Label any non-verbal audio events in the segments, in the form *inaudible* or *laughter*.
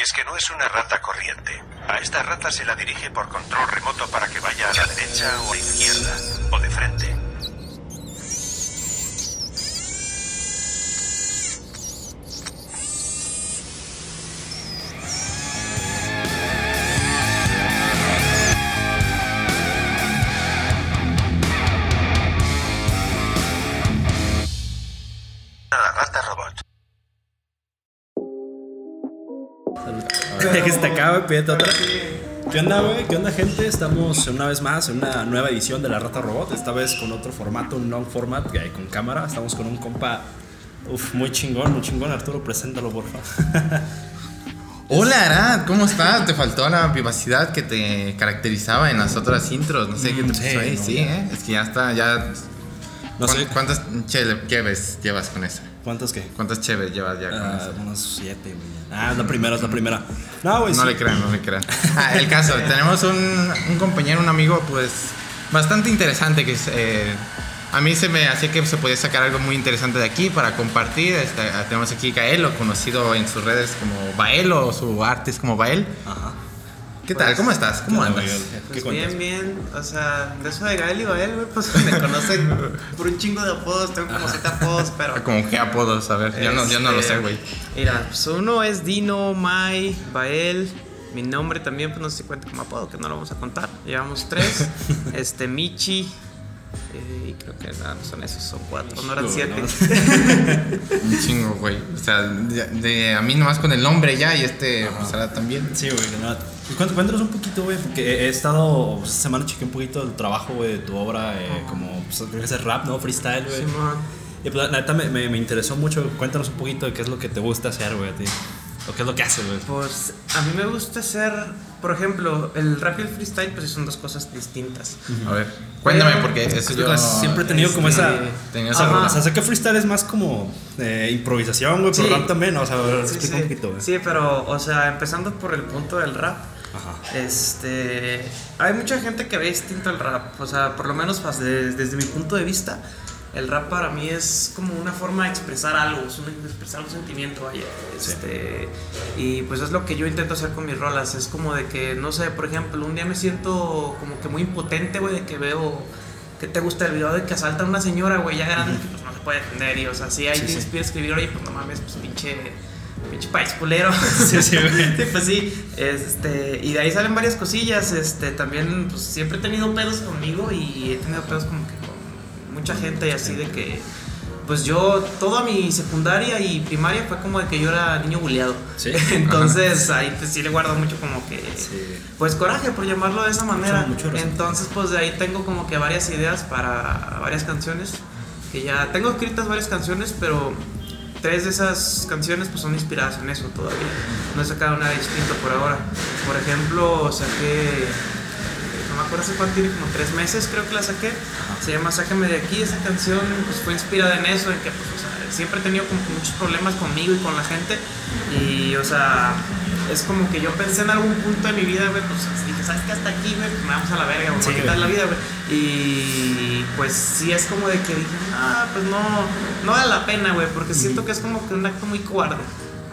Y es que no es una rata corriente. A esta rata se la dirige por control remoto para que vaya a la derecha o a la izquierda, o de frente. Otra. ¿Qué onda, güey? ¿Qué onda, gente? Estamos una vez más en una nueva edición de La Rata Robot. Esta vez con otro formato, un long format, con cámara. Estamos con un compa, uf, muy chingón, muy chingón. Arturo, preséntalo, por favor. *laughs* Hola Arad, ¿cómo estás? Te faltó la vivacidad que te caracterizaba en las otras intros. No sé qué te Mm, pasó ahí. sí. ¿eh? Es que ya está, ya. No sé. ¿Cuán- ¿Cuántas cheves llevas con esa? ¿Cuántos qué? ¿Cuántas cheves llevas ya con Ah, esa? unos siete, güey. Ah, es la primera, es la primera. No, güey, No sí. le crean, no le crean. Ah, el caso, *laughs* tenemos un, un compañero, un amigo, pues bastante interesante que es, eh, a mí se me hacía que se podía sacar algo muy interesante de aquí para compartir. Este, tenemos aquí Gaelo, conocido en sus redes como Bael o su arte es como Bael. Ajá. ¿Qué tal? ¿Cómo estás? ¿Cómo ¿Qué onda, andas? Pues cuentas? bien, bien. O sea, de eso de Gael y Gael, güey, pues *laughs* me conocen por un chingo de apodos. Tengo como siete apodos, pero. *laughs* Como qué apodos, a ver, yo no, yo no lo sé, Este, güey. Mira, pues uno es Dino, Mai, Bael. Mi nombre también, pues no sé si cuenta como apodo, que no lo vamos a contar. Llevamos tres. *laughs* este, Michi. eh, y creo que nada, son esos, son cuatro, no eran No, siete. no. Un chingo, güey. O sea, de, de- a mí nomás con el nombre ya y este, pues ahora también. Sí, güey, cuént- Cuéntanos un poquito, güey, porque he estado, pues, esta semana chequé un poquito el trabajo, güey, de tu obra, eh, como, pues, creo que es rap, ¿no? Freestyle, güey. Simón. Y pues, la neta, me, me, me interesó mucho. Cuéntanos un poquito de qué es lo que te gusta hacer, güey, a ti. O qué es lo que haces, güey. Pues a mí me gusta hacer, por ejemplo, el rap y el freestyle, pues sí son dos cosas distintas. A ver, cuéntame, porque eso yo. Pues, siempre he tenido como este, esa... tenía O sea, esa- o sea, sé que freestyle es más como eh, improvisación, güey, pero Sí. rap también, ¿no? o sea, Sí, explica sí. un poquito, güey. Sí, pero, o sea, empezando por el punto del rap. Ajá. Este, hay mucha gente que ve distinto el rap, o sea, por lo menos pues, de- desde mi punto de vista, el rap para mí es como una forma de expresar algo, es una, de expresar un sentimiento, vaya. Este, y pues es lo que yo intento hacer con mis rolas, es como de que, no sé, por ejemplo, un día me siento como que muy impotente, güey, de que veo que te gusta el video de que asalta a una señora, güey, ya grande, que pues no se puede defender, y o sea, si ahí Sí, te sí. inspira a escribir, oye, pues no mames, pues pinche, pinche país culero. *laughs* Sí, sí, güey. *laughs* Sí, pues sí, este, y de ahí salen varias cosillas, este, también, pues siempre he tenido pedos conmigo y he tenido pedos como que con mucha gente y así de que, pues yo, toda mi secundaria y primaria fue como de que yo era niño buleado. Sí. *laughs* Entonces ahí pues sí le guardo mucho como que, pues coraje por llamarlo de esa manera. mucho resentimiento. Entonces pues de ahí tengo como que varias ideas para varias canciones, que ya tengo escritas varias canciones, pero tres de esas canciones pues son inspiradas en eso todavía. No he sacado nada distinto por ahora. Por ejemplo, saqué, no me acuerdo hace cuánto tiene, como tres meses creo que la saqué. Se llama Sácame de aquí. Esa canción pues fue inspirada en eso, en que pues, o sea, siempre he tenido como muchos problemas conmigo y con la gente. Y o sea, es como que yo pensé en algún punto de mi vida, güey, pues dije, ¿sabes qué? Hasta aquí, güey, pues me vamos a la verga, güey, Sí, güey. la vida, güey. Y pues sí es como de que dije, ah, pues no, no vale la pena, güey, porque siento que es como que un acto muy cobarde.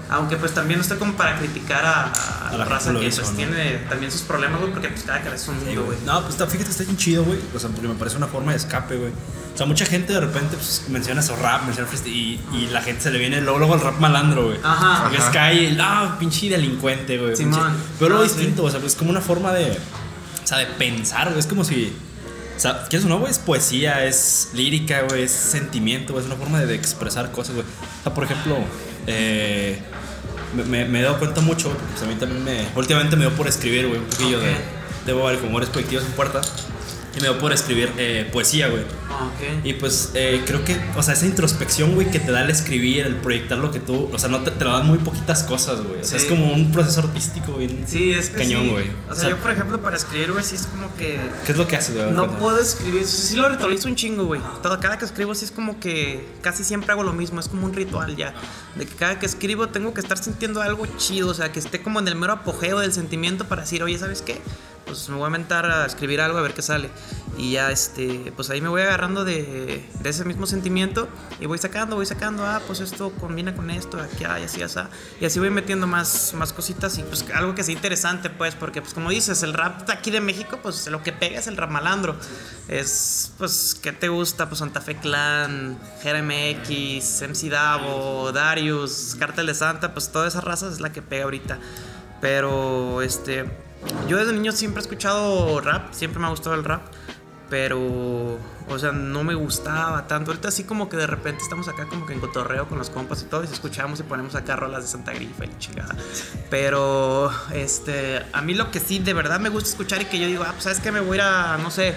Aunque pues también no estoy como para criticar a, a A la raza que pues ¿no? tiene también sus problemas, güey, porque pues cada cabeza es un Sí, mundo, güey. No, pues está- fíjate, está bien chido, güey. O sea, porque me parece una forma de escape, güey. O sea, mucha gente de repente pues, menciona su rap, menciona freestyle y, y la gente se le viene luego, luego el rap malandro, güey. Ajá. Porque es Ajá. calle, ah, pinche delincuente, güey. Simón. pinche- Pero lo Ah, distinto, sí. o sea, es como una forma de. O sea, de pensar, güey. Es como si. O sea, ¿quieres o no, güey? Es poesía, es lírica, güey, es sentimiento, güey. Es una forma de, de expresar cosas, güey. O sea, por ejemplo, eh, me, he dado cuenta mucho, pues a mí también me. Últimamente me dio por escribir, güey, un poquillo Ok. de. Debo varios humores proyectivos en puerta. Y me dio por escribir eh, poesía, güey. Ah, ok. Y pues eh, creo que, o sea, esa introspección, güey, que te da el escribir, el proyectar lo que tú, o sea, no te, te lo dan muy poquitas cosas, güey. O sea, Sí. es como un proceso artístico, güey. Sí, es que Cañón, güey. O O sea, sea, yo por ejemplo para escribir, güey, sí es como que ¿Qué es lo que haces, güey? no puedo escribir, sí lo ritualizo un chingo, güey. Todo, cada que escribo sí es como que casi siempre hago lo mismo, es como un ritual ya. De que cada que escribo tengo que estar sintiendo algo chido, o sea, que esté como en el mero apogeo del sentimiento para decir, oye, ¿sabes qué? Pues me voy a inventar a escribir algo a ver qué sale. Y ya, este, pues ahí me voy agarrando de, de ese mismo sentimiento y voy sacando, voy sacando, ah, pues esto combina con esto, aquí, ah, y así, así. Y así voy metiendo más, más cositas y pues algo que sea interesante, pues, porque pues como dices, el rap aquí de México, pues lo que pega es el rap malandro. Es, pues, ¿qué te gusta? Pues Santa Fe Clan, GRMX, MC Davo, Darius, Cartel de Santa, pues toda esa raza es la que pega ahorita. Pero, este, yo desde niño siempre he escuchado rap, siempre me ha gustado el rap pero, o sea, no me gustaba tanto. Ahorita así como que de repente estamos acá como que en cotorreo con los compas y todo, y escuchamos y ponemos acá rolas de Santa Grifa y chingada. Pero, este, a mí lo que sí de verdad me gusta escuchar y que yo digo, ah, pues sabes que me voy a a, no sé,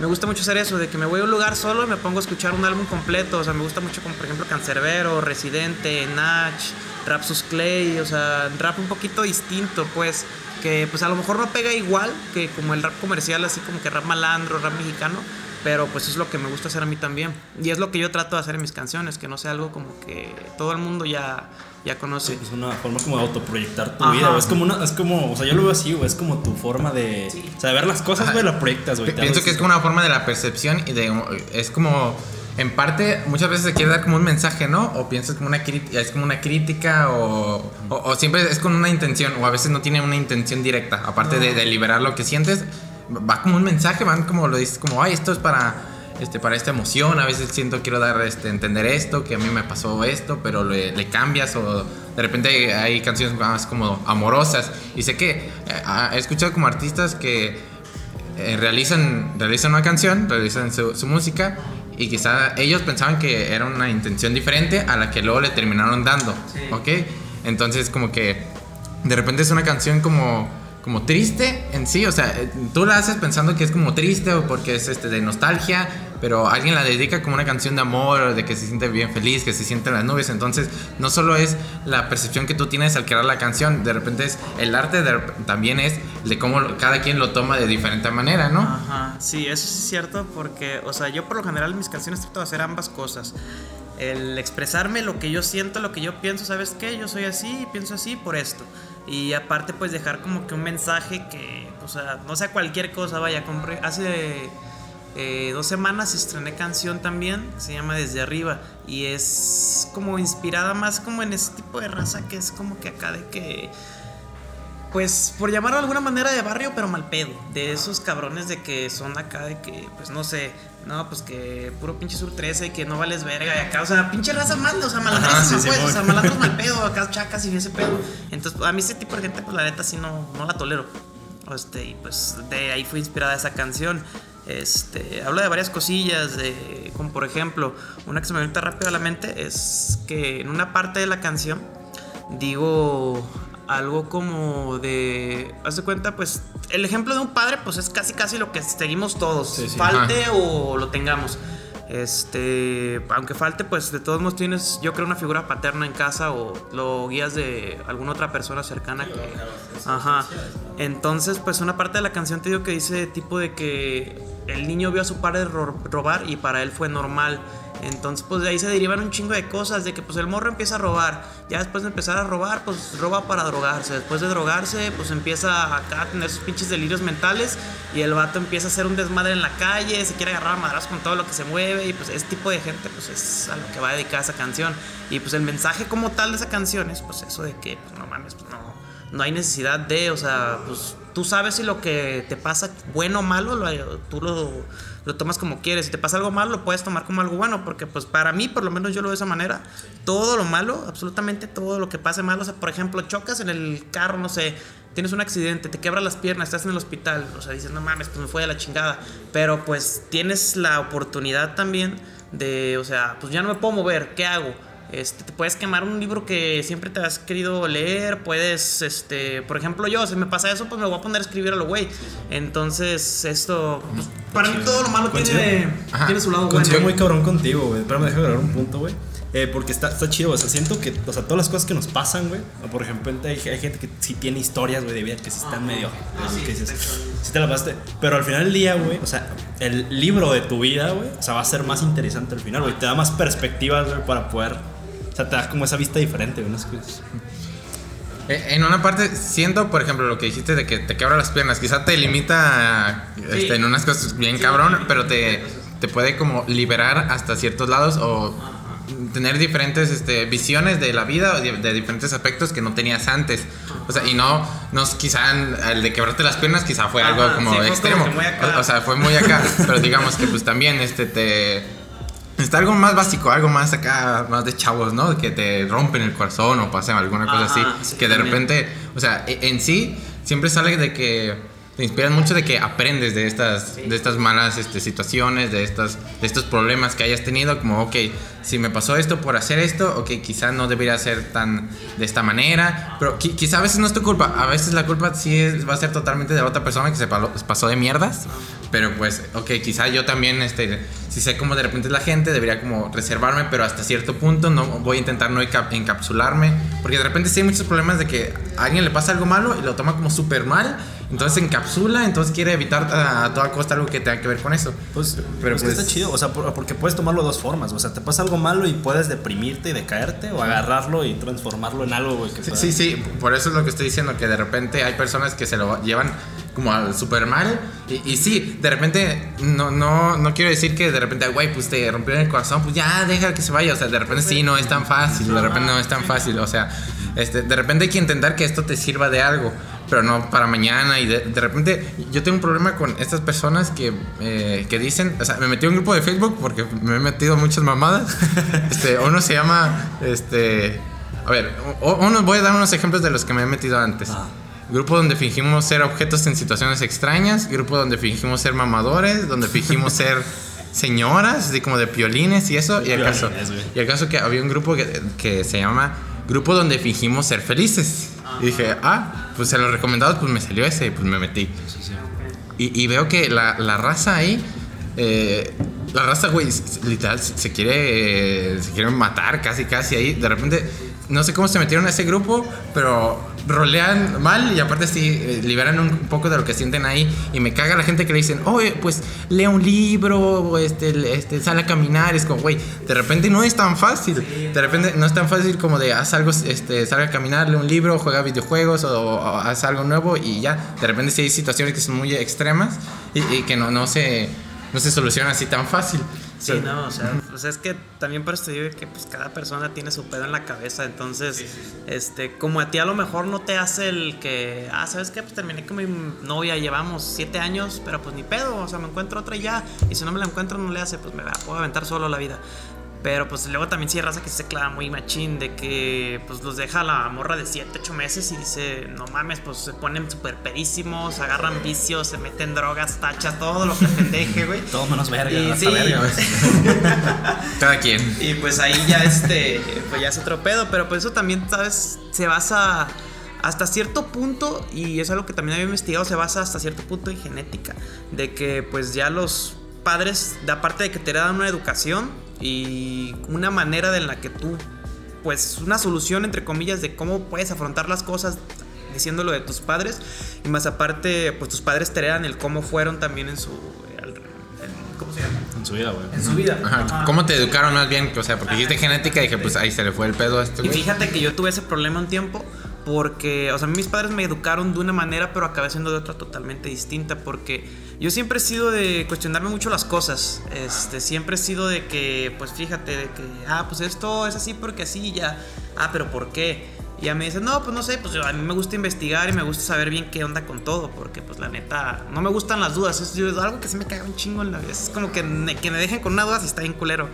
me gusta mucho hacer eso, de que me voy a un lugar solo y me pongo a escuchar un álbum completo. O sea, me gusta mucho como por ejemplo Cancerbero, Residente, Natch, Rapsus Clay, o sea, rap un poquito distinto, pues que pues a lo mejor no pega igual que como el rap comercial, así como que rap malandro, rap mexicano, pero pues es lo que me gusta hacer a mí también. Y es lo que yo trato de hacer en mis canciones, que no sea algo como que todo el mundo ya, ya conoce. es una forma como de autoproyectar tu vida, Es como, una, es como, o sea, yo lo veo así, güey, es como tu forma de, o de ver las cosas, güey, la proyectas, güey. Pienso que es como una forma de la percepción y de, es como en parte muchas veces se quiere dar como un mensaje, ¿no? O piensas como una es como una crítica o, o, siempre es con una intención o a veces no tiene una intención directa, aparte de, liberar lo que sientes, va como un mensaje, van como lo dices como, ay, esto es para este para esta emoción, a veces siento quiero dar este entender esto, que a mí me pasó esto, pero le, cambias o de repente hay, canciones más como amorosas y sé que eh, he escuchado como artistas que eh, realizan, realizan una canción, realizan su, su música y quizá ellos pensaban que era una intención diferente a la que luego le terminaron dando, ¿ok? Entonces como que de repente es una canción como como triste en sí, o sea, eh, tú la haces pensando que es como triste o porque es este de nostalgia, pero alguien la dedica como una canción de amor, de que se siente bien feliz, que se siente en las nubes, entonces no solo es la percepción que tú tienes al crear la canción, de repente es el arte también es de cómo cada quien lo toma de diferente manera, ¿no? Ajá, sí, eso es cierto porque, o sea, yo por lo general en mis canciones trato de hacer ambas cosas el expresarme lo que yo siento, lo que yo pienso, ¿sabes qué? Yo soy así, pienso así por esto. Y aparte pues dejar como que un mensaje que, o sea, no sea cualquier cosa, vaya, compré, hace eh, dos semanas estrené canción también, se llama Desde Arriba, y es como inspirada más como en ese tipo de raza que es como que acá de que pues por llamarlo de alguna manera de barrio, pero mal pedo. De esos cabrones de que son acá de que, pues no sé, no, pues que puro pinche sur 13 y que no vales verga y acá, o sea, pinche raza mal, o sea, malandros, pues, o sea, malandros mal *laughs* pedo, acá chacas y ese pedo. Entonces, a mí ese tipo de gente, pues la neta sí no, no la tolero. Este, y pues de ahí fue inspirada esa canción. Este, habla de varias cosillas, de, como por ejemplo, una que se me viene rápido a la mente es que en una parte de la canción digo algo como de, haz de cuenta, pues el ejemplo de un padre, pues es casi casi lo que seguimos todos, falte o lo tengamos. Este, aunque falte, pues de todos modos tienes, yo creo, una figura paterna en casa o lo guías de alguna otra persona cercana que. Ajá. Entonces, pues una parte de la canción te digo que dice tipo de que el niño vio a su padre robar y para él fue normal. Entonces, pues de ahí se derivan un chingo de cosas, de que pues el morro empieza a robar, ya después de empezar a robar, pues roba para drogarse, después de drogarse, pues empieza acá a tener sus pinches delirios mentales y el vato empieza a hacer un desmadre en la calle, se quiere agarrar a madras con todo lo que se mueve y pues ese tipo de gente pues es a lo que va a dedicar esa canción. Y pues el mensaje como tal de esa canción es pues eso de que pues no mames, pues no, no hay necesidad de, o sea, pues tú sabes si lo que te pasa, bueno o malo, lo, tú lo, lo, tomas como quieres. Si te pasa algo malo, lo puedes tomar como algo bueno, porque pues para mí, por lo menos yo lo veo de esa manera, todo lo malo, absolutamente todo lo que pase malo, o sea, por ejemplo, chocas en el carro, no sé, tienes un accidente, te quebras las piernas, estás en el hospital, o sea, dices, no mames, pues me fue de la chingada, pero pues tienes la oportunidad también de, o sea, pues ya no me puedo mover, ¿qué hago? Este, te puedes quemar un libro que siempre te has querido leer, puedes, este, por ejemplo yo, si me pasa eso, pues me voy a poner a escribir a lo güey. Entonces, esto, pues, para mí todo lo malo tiene, tiene, su lado bueno. muy cabrón contigo, güey. Espérame, déjame agregar un punto, güey. Eh, porque está, está chido, o sea, siento que, o sea, todas las cosas que nos pasan, güey. Por ejemplo, hay, gente que sí tiene historias, güey, de vida que sí están medio. que dices, sí te la pasaste. Pero al final del día, güey, o sea, el libro de tu vida, güey, o sea, va a ser más interesante al final, güey. Te da más perspectivas, güey, para poder o sea, te da como esa vista diferente, ¿no? Eh, En una parte siento, por ejemplo, lo que dijiste de que te quebra las piernas, quizá te limita este, en unas cosas bien cabrón, pero te, te puede como liberar hasta ciertos lados o tener diferentes este, visiones de la vida o de, de diferentes aspectos que no tenías antes. O sea, y no, no quizá el de quebrarte las piernas quizá fue algo Ajá, como sí, fue como extremo. acá. O, o sea, fue muy acá, *laughs* pero digamos que pues también este te Está algo más básico, algo más acá, más de chavos, ¿no? Que te rompen el corazón o pasan alguna cosa Ajá, así. sí, que de también. repente, o sea, e- en sí, siempre sale de que te inspiran mucho de que aprendes de estas, de estas malas este, situaciones, de, estas, de estos problemas que hayas tenido. Como, ok, si me pasó esto por hacer esto, ok, quizá no debería ser tan de esta manera. Pero qui- quizá a veces no es tu culpa. A veces la culpa sí es- va a ser totalmente de la otra persona que se pasó de mierdas. Pero pues, ok, quizá yo también, este, si sé cómo de repente es la gente, debería como reservarme, pero hasta cierto punto no voy a intentar no enca- encapsularme. Porque de repente sí hay muchos problemas de que a alguien le pasa algo malo y lo toma como súper mal. Entonces se encapsula, entonces quiere evitar a, toda costa algo que tenga que ver con eso. Pues, Pero pero pues- está chido, o sea, por- porque puedes tomarlo de dos formas. O sea, te pasa algo malo y puedes deprimirte y decaerte, o agarrarlo y transformarlo en algo, güey, Sí, sí, sí, por eso es lo que estoy diciendo, que de repente hay personas que se lo llevan como al super mal. Y, y sí, de repente, no, no, no quiero decir que de repente, güey, pues te rompió el corazón, pues ya deja que se vaya. O sea, de repente sí, no es tan fácil, de repente no es tan fácil. O sea, este, de repente hay que intentar que esto te sirva de algo, pero no para mañana. Y de, de repente, yo tengo un problema con estas personas que, eh, que dicen, o sea, me metí a un grupo de Facebook porque me he metido muchas mamadas. *laughs* Este, uno se llama, este, a ver, uno, voy a dar unos ejemplos de los que me he metido antes. Ah. Grupo donde fingimos ser objetos en situaciones extrañas. Grupo donde fingimos ser mamadores. Donde fingimos ser *laughs* señoras, así como de piolines y eso. Y el caso, y el caso que había un grupo que, que se llama Grupo donde fingimos ser felices. Y dije, ah, pues en los recomendados pues me salió ese y pues me metí. Y, y veo que la, la raza ahí, eh, la raza, güey, literal, se se quiere, eh, se quiere matar casi, casi ahí. De repente, no sé cómo se metieron a ese grupo, pero rolean mal y aparte sí, eh, liberan un poco de lo que sienten ahí. Y me caga la gente que le dicen, oye, pues lea un libro, este, este, sale a caminar. Es como, güey, de repente no es tan fácil. De repente no es tan fácil como de haz algo, este, salga a caminar, lee un libro, juega videojuegos o, o haz algo nuevo y ya. De repente sí hay situaciones que son muy extremas y, que no, no, se, no se solucionan así tan fácil. Sí, no, o sea, pues es que también por esto digo que pues cada persona tiene su pedo en la cabeza, entonces, este, como a ti a lo mejor no te hace el que, ah, ¿sabes qué? Pues terminé con mi novia, llevamos siete años, pero pues ni pedo, o sea, me encuentro otra y ya, y si no me la encuentro no le hace, pues me la puedo aventar solo la vida. Pero pues luego también sí hay raza que se clava muy machín de que pues los deja la morra de 7, 8 meses y dice, no mames, pues se ponen súper pedísimos, agarran vicios, se meten drogas, tachas, todo lo que pendeje, güey. *laughs* Todo menos verga, Y hasta sí. verga, güey. *laughs* Cada quien. Y pues ahí ya este, pues ya es otro pedo, pero pues eso también, ¿sabes? Se basa hasta cierto punto, y es algo que también había investigado, se basa hasta cierto punto en genética, de que pues ya los padres, de aparte de que te dan una educación y una manera de la que tú, pues una solución entre comillas de cómo puedes afrontar las cosas diciéndolo de tus padres, y más aparte, pues tus padres te heredan el cómo fueron también en su... en- ¿Cómo se llama? En su vida, güey. En su vida. Ajá. Ajá. ¿Cómo te educaron más bien? O sea, porque dijiste genética y dije, pues ahí se le fue el pedo a este Y güey. fíjate que yo tuve ese problema un tiempo porque, o sea, mis padres me educaron de una manera, pero acabé siendo de otra totalmente distinta porque yo siempre he sido de cuestionarme mucho las cosas. Este, siempre he sido de que, pues fíjate, de que, ah, pues esto es así porque así ya. Ah, pero ¿por qué? Y ya me dicen, no, pues no sé, pues a mí me gusta investigar y me gusta saber bien qué onda con todo, porque pues la neta, no me gustan las dudas, es, algo que se me caga un chingo en la vida, es como que, me- que me dejen con una duda si está bien culero.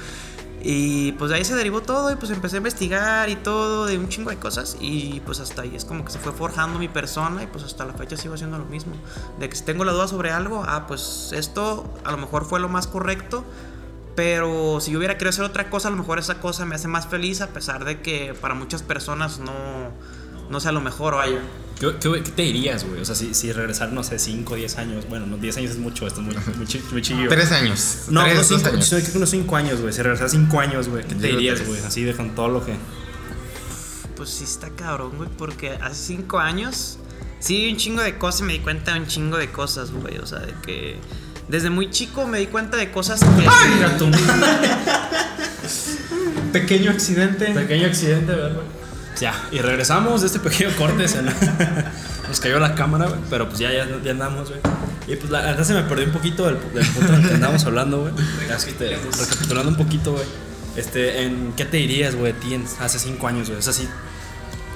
Y pues de ahí se derivó todo y pues empecé a investigar y todo de un chingo de cosas y pues hasta ahí es como que se fue forjando mi persona y pues hasta la fecha sigo haciendo lo mismo. De que si tengo la duda sobre algo, ah, pues esto a lo mejor fue lo más correcto, pero si yo hubiera querido hacer otra cosa, a lo mejor esa cosa me hace más feliz a pesar de que para muchas personas no, no sea lo mejor, vaya. ¿Qué, qué, qué te dirías, güey? O sea, si, si regresar, no sé, 5 o 10 años. Bueno, no, 10 años es mucho, esto es muy, muy, muy chiquillo. Tres años. No, Tres, unos dos 5 años. yo creo que unos 5 años, güey. Si regresar 5 años, güey, ¿qué te dirías, güey? Así de con todo lo que. Pues sí está cabrón, güey, porque hace cinco años sí vi un chingo de cosas y me di cuenta de un chingo de cosas, güey. O sea, de que desde muy chico me di cuenta de cosas que... Tú. *laughs* Pequeño accidente. Pequeño accidente, ¿verdad, güey? Ya, y regresamos de este pequeño corte. se nos- *laughs* nos cayó la cámara, güey, pero pues ya, ya, ya andamos, güey. Y pues la verdad se me perdió un poquito del, del punto en el que andábamos hablando, güey. Este, recapitulando un poquito, güey. Este, ¿en qué te dirías, güey, a ti en- hace cinco años, güey? O sea, sí,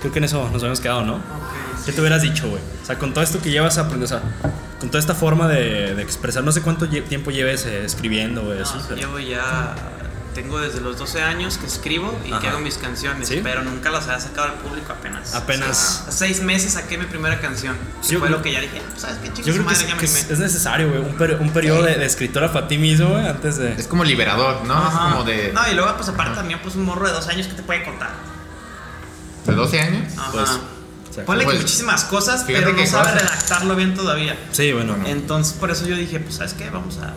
creo que en eso nos habíamos quedado, ¿no? ¿Qué te hubieras dicho, güey? O sea, con todo esto que llevas aprendiendo, o sea, con toda esta forma de, de expresar, no sé cuánto lle- tiempo lleves eh, escribiendo, güey, así. pero- Llevo ya. Tengo desde los 12 años que escribo y que Ajá. hago mis canciones, ¿Sí? pero nunca las había sacado al público apenas. Apenas. O sea, seis meses saqué mi primera canción. Sí, que fue yo- lo que ya dije, "Ah, ¿sabes qué Yo chicos? creo que, madre, es, ya me que es, animé"? es necesario, güey, un, peri- un periodo de, de escritora para ti mismo, güey, antes de... Es como liberador, ¿no? Ajá. Es como de, No, y luego, pues aparte también, pues un morro de dos años que te puede contar. de 12 años. Ajá. Pues, o sea, Ponle pues, que muchísimas cosas, fíjate pero no que sabe cosas- redactarlo bien todavía. Sí, bueno. Entonces, por eso yo dije, pues, ¿sabes qué? Vamos a,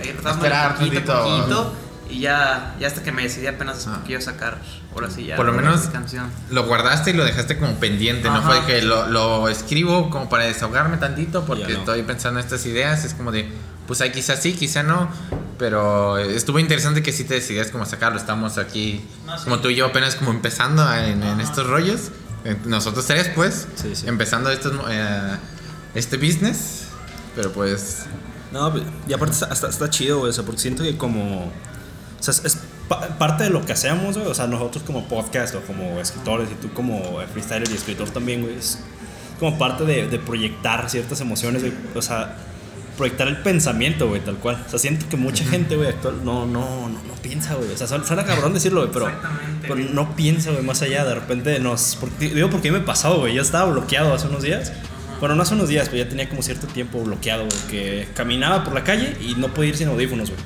a ir Esperar poquito a tantito. poquito. Y ya, ya hasta que me decidí apenas Ah. que yo sacar, ahora sí ya. Por lo menos- canción. Lo guardaste y lo dejaste como pendiente, no Ajá. fue que lo, lo escribo como para desahogarme tantito porque no. estoy pensando en estas ideas, es como de, pues hay quizás sí, quizá no, pero estuvo interesante que sí te decidías como sacarlo, estamos aquí, No, sí. como tú y yo apenas como empezando en, en estos rollos, nosotros tres pues, Sí, sí. empezando estos, eh, este business, pero pues... No, y aparte está, está, está chido, güey, o sea, porque siento que como... O sea, es, es pa- parte de lo que hacemos, güey, o sea, nosotros como podcast o como escritores y tú como freestyler y escritor también, güey, es como parte de, de proyectar ciertas emociones, güey, o sea, proyectar el pensamiento, güey, tal cual. O sea, siento que mucha gente, güey, actual no, no, no, no piensa, güey, o sea, suena, cabrón decirlo, güey, pero, pero no piensa, güey, más allá, de repente nos... Porque, digo, porque me pasó, güey, yo estaba bloqueado hace unos días. Bueno, no hace unos días, pero ya tenía como cierto tiempo bloqueado, güey, que caminaba por la calle y no podía ir sin audífonos, güey.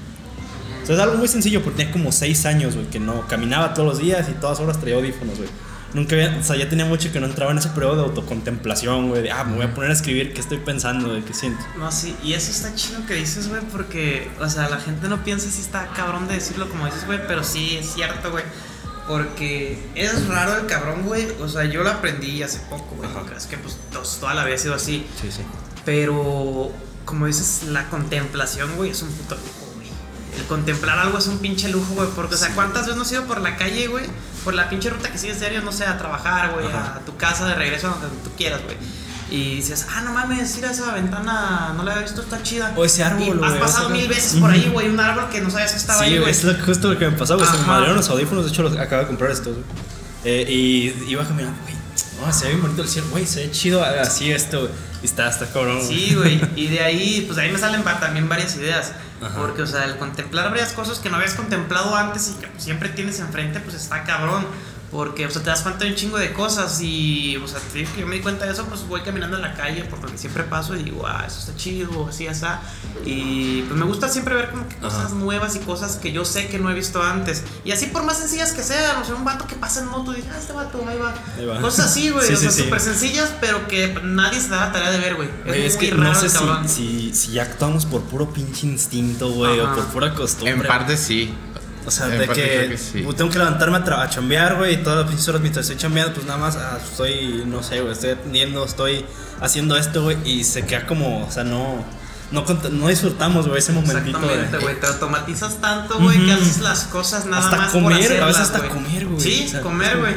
O sea, es algo muy sencillo, porque tenía como 6 años, güey, que no caminaba todos los días y todas horas traía audífonos, güey. Nunca había, o sea, ya tenía mucho que no entraba en ese periodo de autocontemplación, güey, de, ah, me voy a poner a escribir qué estoy pensando, de qué siento. No, sí, y eso está chido que dices, güey, porque, o sea, la gente no piensa si está cabrón de decirlo como dices, güey, pero sí es cierto, güey. Porque es raro el cabrón, güey. O sea, yo lo aprendí hace poco, güey. Creas que pues toda la vida ha sido así. Sí, sí. Pero, como dices, la contemplación, güey, es un puto. El contemplar algo es un pinche lujo, güey. Porque, o sea, ¿cuántas veces no has ido por la calle, güey? Por la pinche ruta que sigues diario, no sé, a trabajar, güey, a tu casa de regreso, a donde tú quieras, güey. Y dices, ah, no mames, mira esa ventana, no la había visto, está chida. O ese árbol, Y güey, Has pasado mil veces por ahí, güey, un árbol que no sabías que estaba Sí, ahí, güey. es lo- justo lo que me pasó, güey. Se me malieron los audífonos, de hecho los acabo de comprar estos, güey. Eh, y iba caminando, güey, no, se ve bien bonito el cielo, güey, se ve chido así esto. Y está, está cabrón. Sí, güey. Y de ahí, pues ahí me salen también varias ideas. Ajá. Porque, o sea, el contemplar varias cosas que no habías contemplado antes y que pues, siempre tienes enfrente, pues está cabrón. Porque, o sea, te das cuenta de un chingo de cosas y, o sea, te digo que yo me di cuenta de eso, pues voy caminando en la calle por donde siempre paso y digo, ah, eso está chido, así, así. Y pues me gusta siempre ver como que cosas Ajá. nuevas y cosas que yo sé que no he visto antes. Y así por más sencillas que sean, o sea, un vato que pasa en moto y dices, ah, este vato, ahí va. Ahí va. Cosas así, *laughs* güey, Sí, o sí, sea, sí. súper sencillas, pero que nadie se da la tarea de ver, güey. Güey, es muy que raro no sé si, si, si ya actuamos por puro pinche instinto, güey, o por pura costumbre. En parte sí. O sea, en de que, creo que sí. tengo que levantarme a, a chambear, güey, y todas las pinches horas mientras estoy chambeando, pues nada más ah, estoy, no sé, güey, estoy atendiendo, estoy haciendo esto, güey, y se queda como, o sea, no, no, no disfrutamos, güey, ese momentito Exactamente, güey. Te automatizas tanto, güey, que haces las cosas nada Hasta más comer, por hacerlas, a veces hasta comer, güey. Sí, O sea, comer, güey.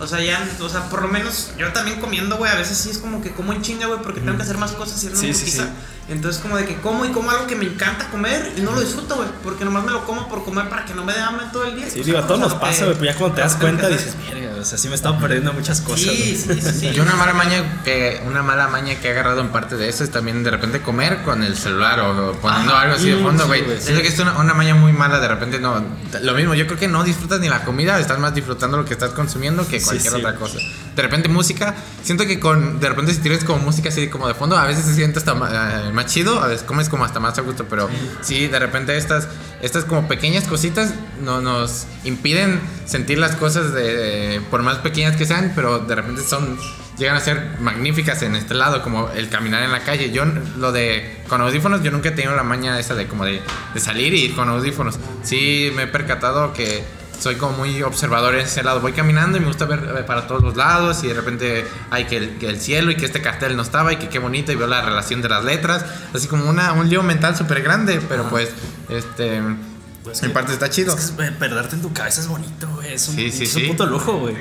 O sea, ya, o sea, por lo menos yo también comiendo, güey, a veces sí es como que como en chinga, güey, porque tengo que hacer más cosas y no Sí, me sí, sí. Entonces, como de que como y como algo que me encanta comer y no lo disfruto, güey, porque nomás me lo como por comer para que no me dé hambre todo el día. Sí, O sea, digo, a todos nos pasa, güey, pero ya cuando te das cuenta dices, mierda, o sea, sí me estaba perdiendo muchas cosas. Sí, sí, sí, sí. *laughs* Yo una mala maña que una mala maña que he agarrado en parte de eso es también de repente comer con el celular o poniendo Ajá. algo así de fondo, sí, güey. güey, Siento que es una, una maña muy mala de repente no lo mismo, yo creo que no disfrutas ni la comida, estás más disfrutando lo que estás consumiendo que Sí, cualquier sí. otra cosa. De repente música, siento que con de repente si tienes como música así como de fondo, a veces se siente hasta eh, más chido, a veces comes como hasta más a gusto, pero sí, de repente estas estas como pequeñas cositas no nos impiden sentir las cosas de, de- por más pequeñas que sean, pero de repente son llegan a ser magníficas en este lado, como el caminar en la calle. Yo, lo de con audífonos, yo nunca he tenido la maña esa de como de, de salir y ir con audífonos. Sí, me he percatado que soy como muy observador en ese lado. Voy caminando y me gusta ver eh, para todos los lados y de repente hay que el, que el cielo y que este cartel no estaba y que qué bonito y veo la relación de las letras. Así como una, un lío mental súper grande, pero pues, este, Pues en que- parte está chido. Es que, güey, perderte en tu cabeza es bonito, güey. Es un, Sí, sí, es un sí. puto lujo, güey.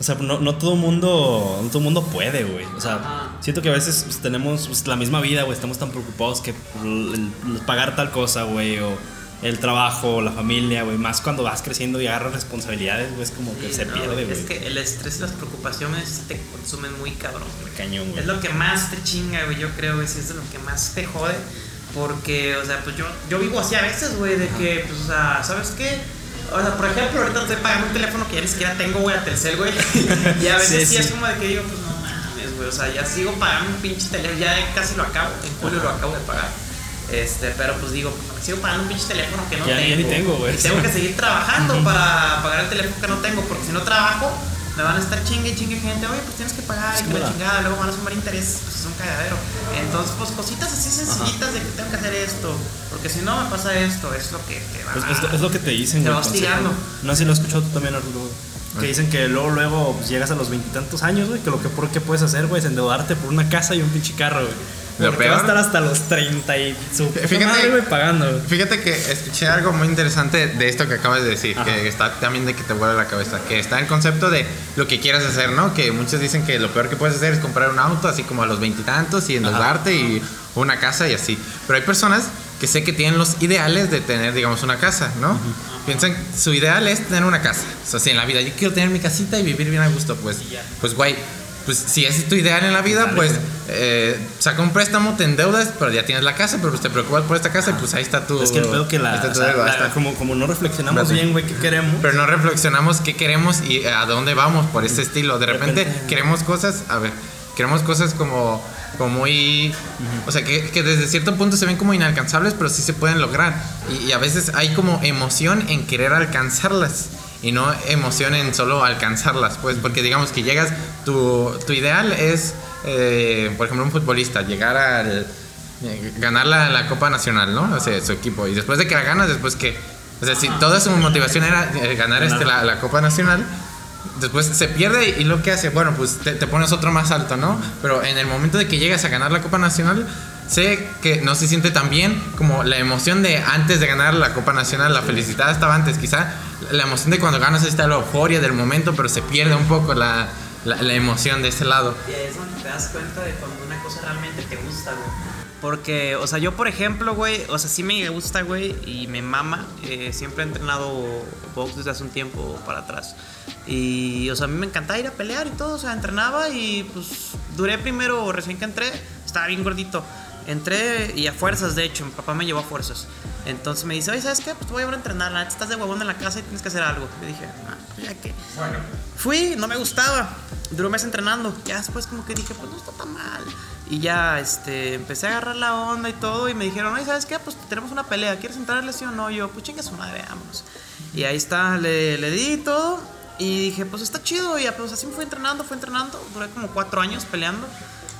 O sea, no, no todo mundo, no todo mundo puede, güey. O sea, Ajá. siento que a veces pues, tenemos pues, la misma vida, güey. Estamos tan preocupados que por el- el pagar tal cosa, güey, o el trabajo, la familia, güey. Más cuando vas creciendo y agarras responsabilidades, güey, es como que Sí, se no, pierde, Es güey. que el estrés y las preocupaciones te consumen muy cabrón, güey. Cañón, güey. Es lo que más te chinga, güey, yo creo, güey, es de lo que más te jode. Porque, o sea, pues yo, yo vivo así a veces, güey, de que, pues, o sea, ¿sabes qué? O sea, por ejemplo, ahorita estoy pagando un teléfono que ya ni siquiera tengo, güey, a Telcel, güey. *laughs* y a veces Sí, sí, sí. es como de que digo, pues, no mames, güey, o sea, ya sigo pagando un pinche teléfono, ya casi lo acabo, en julio lo acabo de pagar. Este, pero pues digo, sigo pagando un pinche teléfono que no Ya- ya tengo. ni tengo, güey. Y tengo que seguir trabajando para pagar el teléfono que no tengo, porque si no trabajo, me van a estar chingue y chingue gente, oye, pues tienes que pagar, y que la chingada, luego van a sumar intereses, pues es un cagadero. Entonces, pues cositas así sencillitas de que tengo que hacer esto, porque si no me pasa esto, es lo que te va Pues, es, es lo que te dicen, Te güey. va hostigando. No sé si lo has escuchado tú también, Arturo. Que dicen que luego, luego pues, llegas a los veintitantos años, güey, que lo que por qué puedes hacer, güey, es endeudarte por una casa y un pinche carro, güey. Lo Porque vas a peor- estar hasta los 30 y su Fíjate- madre, pagando. Fíjate que escuché algo muy interesante de esto que acabas de decir, Ajá. que está también de que te vuela la cabeza, que está el concepto de lo que quieras hacer, ¿no? Que muchos dicen que lo peor que puedes hacer es comprar un auto así como a los veintitantos y, endeudarte y una casa y así. Pero hay personas que sé que tienen los ideales de tener, digamos, una casa, ¿no? Piensan, su ideal es tener una casa. O sea, si en la vida yo quiero tener mi casita y vivir bien a gusto, pues, pues guay. Pues si ese es tu ideal en la vida, Dale, pues eh, saca un préstamo, te endeudas, pero ya tienes la casa, pero pues te preocupas por esta casa y pues ahí está tu... Es que el pedo que la. está o sea, deuda, la- como, como no reflexionamos bien, güey, qué queremos. Pero no reflexionamos qué queremos y a dónde vamos por este estilo. De repente repente- queremos cosas, a ver, queremos cosas como, como muy... O sea, que, que desde cierto punto se ven como inalcanzables, pero sí se pueden lograr. Y, y a veces hay como emoción en querer alcanzarlas. Y no emoción en solo alcanzarlas, pues, porque digamos que llegas, tu, tu ideal es, eh, por ejemplo, un futbolista, llegar al, eh, ganar la, la Copa Nacional, ¿no? O sea, su equipo. Y después de que la ganas, después que... O sea, si toda su motivación era eh, ganar este, la, la Copa Nacional, después se pierde y lo que hace, bueno, pues te, te pones otro más alto, ¿no? Pero en el momento de que llegas a ganar la Copa Nacional, sé que no se siente tan bien como la emoción de antes de ganar la Copa Nacional, la felicidad estaba antes, quizá la emoción de cuando ganas está la euforia del momento, pero se pierde un poco la, la, la emoción de ese lado. Y ahí es donde te das cuenta de cuando una cosa realmente te gusta, güey. Porque, o sea, yo por ejemplo, güey, o sea, sí me gusta, güey, y me mama. eh, siempre he entrenado box desde hace un tiempo para atrás. Y, o sea, a mí me encantaba ir a pelear y todo, o sea, entrenaba y pues duré primero, recién que entré, estaba bien gordito. Entré y a fuerzas, de hecho, mi papá me llevó a fuerzas. Entonces me dice, oye, ¿sabes qué? Pues voy a llevar a entrenar, la estás de huevón en la casa y tienes que hacer algo. Yo dije, ah, ya que. Fui, no me gustaba. Duró un mes entrenando. Ya después como que dije, pues no está tan mal. Y ya este, empecé a agarrar la onda y todo. Y me dijeron, oye, ¿sabes qué? Pues tenemos una pelea. ¿Quieres entrarle sí o no? Y yo, pues chinga su madre, vámonos. Y ahí está, le, le di todo. Y dije, pues está chido. Y ya, pues así me fui entrenando, fui entrenando. Duré como cuatro años peleando.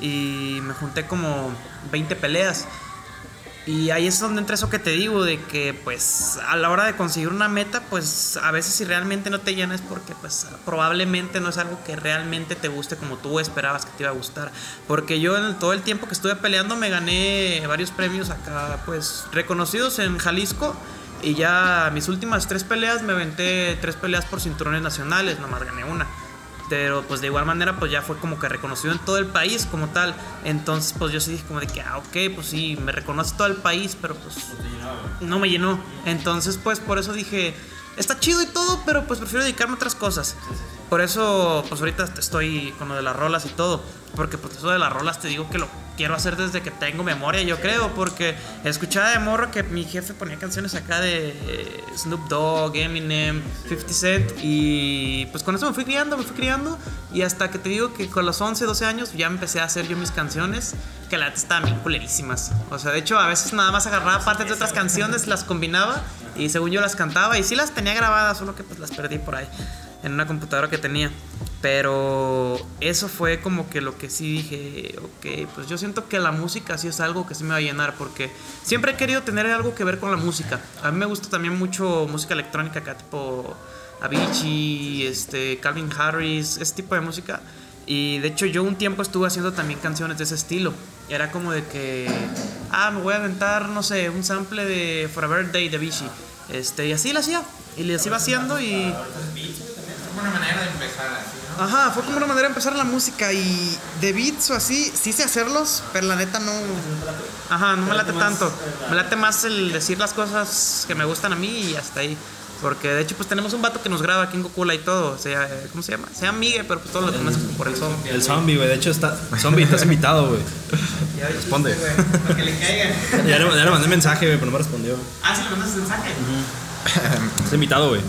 Y me junté como 20 peleas. Y ahí es donde entra eso que te digo, de que pues a la hora de conseguir una meta, pues a veces si realmente no te llena es porque pues probablemente no es algo que realmente te guste como tú esperabas que te iba a gustar. Porque yo en todo el tiempo que estuve peleando me gané varios premios acá pues reconocidos en Jalisco. Y ya mis últimas tres peleas me aventé tres peleas por cinturones nacionales, nomás gané una pero pues de igual manera pues ya fue como que reconocido en todo el país como tal. Entonces pues yo sí dije como de que ah ok pues sí me reconoce todo el país pero pues no me llenó. Entonces pues por eso dije está chido y todo pero pues prefiero dedicarme a otras cosas por eso pues ahorita estoy con lo de las rolas y todo porque pues eso de las rolas te digo que lo quiero hacer desde que tengo memoria yo creo porque escuchaba de morro que mi jefe ponía canciones acá de eh, Snoop Dogg, Eminem, 50 Cent y pues con eso me fui criando, me fui criando y hasta que te digo que con los 11, 12 años ya empecé a hacer yo mis canciones que la estaban bien culerísimas. O sea, de hecho a veces nada más agarraba partes de otras canciones, las combinaba y según yo las cantaba y sí las tenía grabadas, solo que pues las perdí por ahí en una computadora que tenía. Pero eso fue como que lo que sí dije, ok, pues yo siento que la música sí es algo que sí me va a llenar porque siempre he querido tener algo que ver con la música. A mí me gusta también mucho música electrónica acá, tipo Avicii, este, Calvin Harris, ese tipo de música. Y de hecho yo un tiempo estuve haciendo también canciones de ese estilo. Era como de que, ah, me voy a aventar, no sé, un sample de Forever Day de Avicii. Este, y así lo hacía. Y les iba haciendo y... Una manera de empezar así, ¿no? Ajá, fue como una manera de empezar la música y de beats o así, sí sé hacerlos, pero la neta no. Ajá, no me late tanto. Me late más el decir las cosas que me gustan a mí y hasta ahí. Porque de hecho, pues tenemos un vato que nos graba aquí en Cocula y todo. O sea, ¿cómo se llama? Se llama Miguel, pero pues todo lo demás es por el zombie. El zombie, güey. De hecho, está. Zombie, estás invitado, güey. *laughs* Responde. Para que le caigan. Ya le, ya le mandé mensaje, güey, pero no me respondió. Ah, sí, le mandaste mensaje. *laughs* Estás invitado, güey.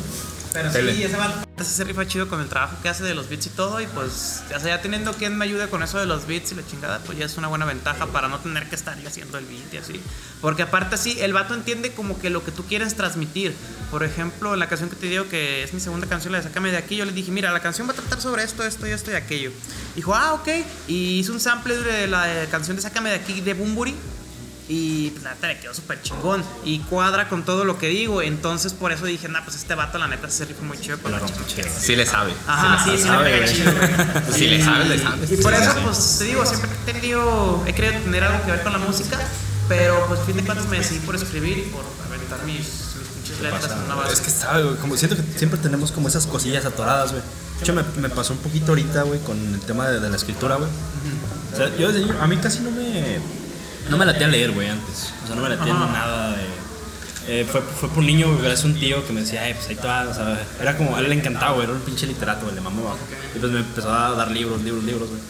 Pero Tele. sí, ese vato se rifa chido con el trabajo que hace de los beats y todo. Y pues, ya, sea, ya teniendo quien me ayude con eso de los beats y la chingada, pues ya es una buena ventaja para no tener que estar yo haciendo el beat y así. Porque aparte, sí, el vato entiende como que lo que tú quieres transmitir. Por ejemplo, en la canción que te digo que es mi segunda canción, la de Sácame de aquí, yo le dije, mira, la canción va a tratar sobre esto, esto y esto y aquello. Dijo, ah, ok. Y hizo un sample de la canción de Sácame de aquí de Bumburi. Y pues, la neta le quedó súper chingón. Y cuadra con todo lo que digo. Entonces por eso dije, nah, pues este vato la neta se rifa muy chido con la. Sí le sabe. Ajá, sí, sí, le sabe, güey. Si le sabe, le sabe. Y por eso, pues te digo, siempre he tenido, he querido tener algo que ver con la música. Pero pues, a fin de cuentas, me decidí por escribir y por aventar mis, letras en una base. Es que sabe, güey. Como siento que siempre tenemos como esas cosillas atoradas, güey. De hecho, me, me pasó un poquito ahorita, güey, con el tema de, de la escritura, güey. O sea, yo a mí casi no me. No me latía leer, güey, antes. O sea, no me latía Ajá. nada de. eh, fue, fue por un niño, güey, gracias a un tío que me decía, eh, pues ahí te va, o sea, era como, a él le encantaba, güey, era un pinche literato, güey, le mamaba. Y pues me empezó a dar libros, libros, libros, güey.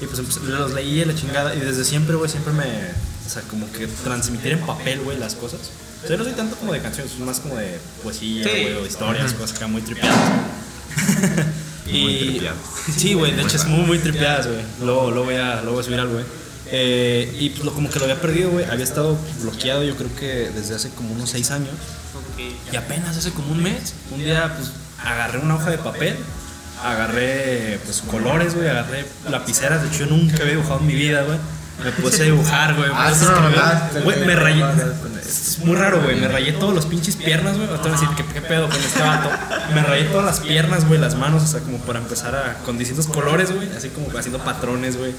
Y pues empecé- los leí la chingada, y desde siempre, güey, siempre me, o sea, como que transmitir en papel, güey, las cosas. O sea, yo no soy tanto como de canciones, soy más como de poesía, Sí. güey, o historias, cosas acá muy tripeadas. Muy *laughs* y tripeadas. sí, güey, de hecho es muy, muy tripeadas, güey. Luego, luego, voy a, luego voy a subir algo, güey. Eh, y pues lo- como que lo había perdido, güey. Había estado bloqueado, yo creo que desde hace como unos seis años. Y apenas hace como un mes, un día, pues agarré una hoja de papel, agarré, pues colores, güey, agarré lapiceras. De hecho, yo nunca había dibujado en mi vida, güey. Me puse a dibujar, güey. me Ah, no, no, Güey, me rayé. Es muy raro, güey. Me rayé todos los pinches piernas, güey. Te voy a decir, ¿qué, qué pedo con este vato? Me rayé todas las piernas, güey, las manos, o sea, como para empezar a. con distintos colores, güey. Así como haciendo patrones, güey.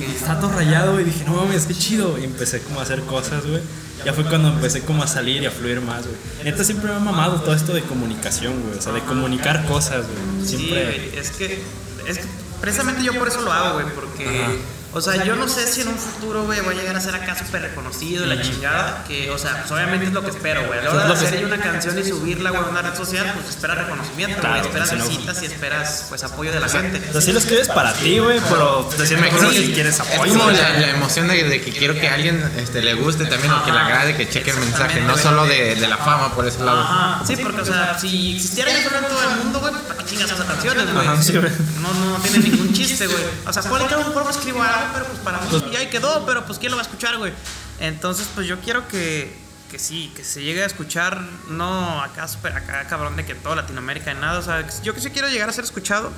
Y estaba todo rayado y dije, no mames, qué chido. Y empecé como a hacer cosas, güey. Ya fue cuando empecé como a salir y a fluir más, güey. Neta siempre me ha mamado todo esto de comunicación, güey. O sea, de comunicar cosas, güey. Sí, Siempre. güey, es que, es que precisamente yo por eso lo hago, güey, porque, o sea, yo no sé si en un futuro, güey, voy a llegar a ser acá súper reconocido y la chingada, que, o sea, pues obviamente es lo que espero, güey. A la hora de Es hacer una canción y subirla, güey, a una red social, pues esperas reconocimiento, güey, Claro, esperas visitas y esperas, pues, apoyo de la gente. O sea, sí lo escribes para ti, güey, pero te mejor Sí, si quieres es apoyo. como güey. la, la emoción de, de que quiero que a alguien este, le guste también o que le agrade, que cheque el mensaje, no solo de, de la fama por ese lado. Ajá, sí, porque, o sea, si existiera yo solo en todo el mundo, güey, ¿para qué chingas esas canciones, güey? Ajá, sí, güey. No, no tiene ningún chiste, güey. O sea, puede que a lo mejor me escribo algo, pero pues para mí ya ahí quedó, pero pues ¿quién lo va a escuchar, güey? Entonces, pues yo quiero que, que sí, que se llegue a escuchar, no acá súper acá cabrón de que en toda Latinoamérica y nada, o sea, yo que sí quiero llegar a ser escuchado,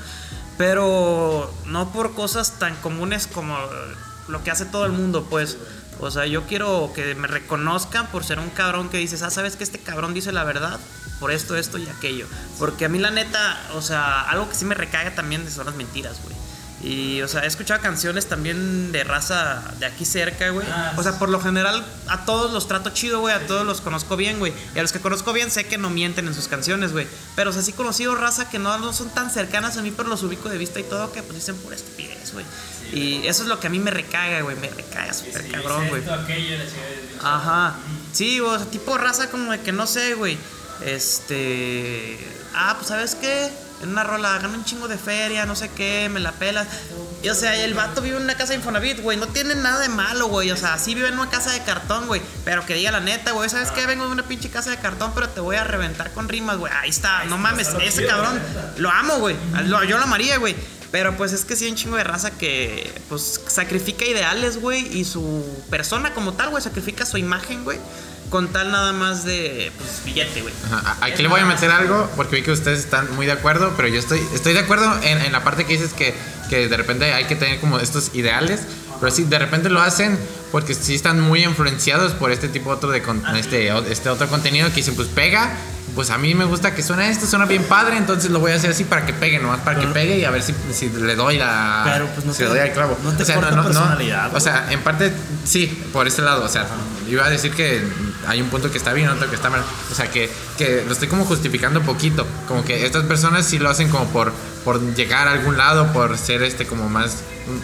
pero no por cosas tan comunes como lo que hace todo el mundo, pues. O sea, yo quiero que me reconozcan por ser un cabrón que dices, ah, sabes que este cabrón dice la verdad por esto, esto y aquello. Porque a mí la neta, o sea, algo que sí me recaga también son las mentiras, güey. Y, o sea, he escuchado canciones también de raza de aquí cerca, güey. O sea, por lo general a todos los trato chido, güey. A todos los conozco bien, güey. Y a los que conozco bien sé que no mienten en sus canciones, güey. Pero, o sea, sí conocido raza que no, no son tan cercanas a mí, pero los ubico de vista y todo, que pues dicen pura estupidez, güey. Y eso es lo que a mí me recaga, güey. Me recaga súper cabrón, güey. Ajá. Sí, o sea, tipo raza como de que no sé, güey. Este. Ah, pues sabes qué? En una rola, gana un chingo de feria, no sé qué, me la pelas. Y o sea, el vato vive en una casa de Infonavit, güey. No tiene nada de malo, güey. O sea, sí vive en una casa de cartón, güey. Pero que diga la neta, güey. ¿Sabes qué? Vengo de una pinche casa de cartón, pero te voy a reventar con rimas, güey. Ahí está, no mames. Ese cabrón, lo amo, güey. Yo lo amaría, güey. Pero pues es que sí hay un chingo de raza que pues sacrifica ideales, güey, y su persona como tal, güey, sacrifica su imagen, güey, con tal nada más de pues billete, güey. Aquí le voy a meter algo porque vi que ustedes están muy de acuerdo, pero yo estoy, estoy de acuerdo en, en la parte que dices que, que de repente hay que tener como estos ideales, pero sí, de repente lo hacen porque sí están muy influenciados por este tipo otro de con- este, o- este otro contenido que dicen, pues pega, pues a mí me gusta que suena esto, suena bien padre, entonces lo voy a hacer así para que pegue, nomás para que pegue y a ver si, si le doy la Pero, pues, no si te- le doy al clavo. no te o sea, personalidad, o sea, en parte sí, por ese lado, o sea, iba a decir que hay un punto que está bien, otro que está mal, o sea, que, que lo estoy como justificando un poquito, como que estas personas sí lo hacen como por por llegar a algún lado, por ser este como más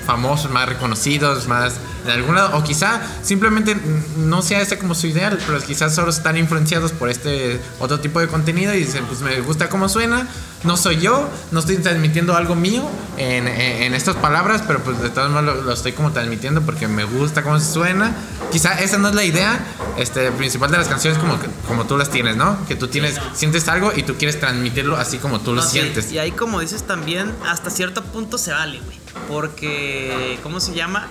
famosos, más reconocidos, más de algún lado, o quizá simplemente no sea este como su ideal, pero quizás solo están influenciados por este otro tipo de contenido y dicen, pues me gusta cómo suena, no soy yo, no estoy transmitiendo algo mío en, en- en estas palabras, pero pues de todas maneras lo, lo estoy como transmitiendo porque me gusta cómo suena. Quizá esa no es la idea este, principal de las canciones como, como tú las tienes, ¿no? Que tú tienes, sientes algo y tú quieres transmitirlo así como tú lo No, sí, sientes. Y ahí, como dices también, hasta cierto punto se vale, güey. Porque, ¿cómo se llama?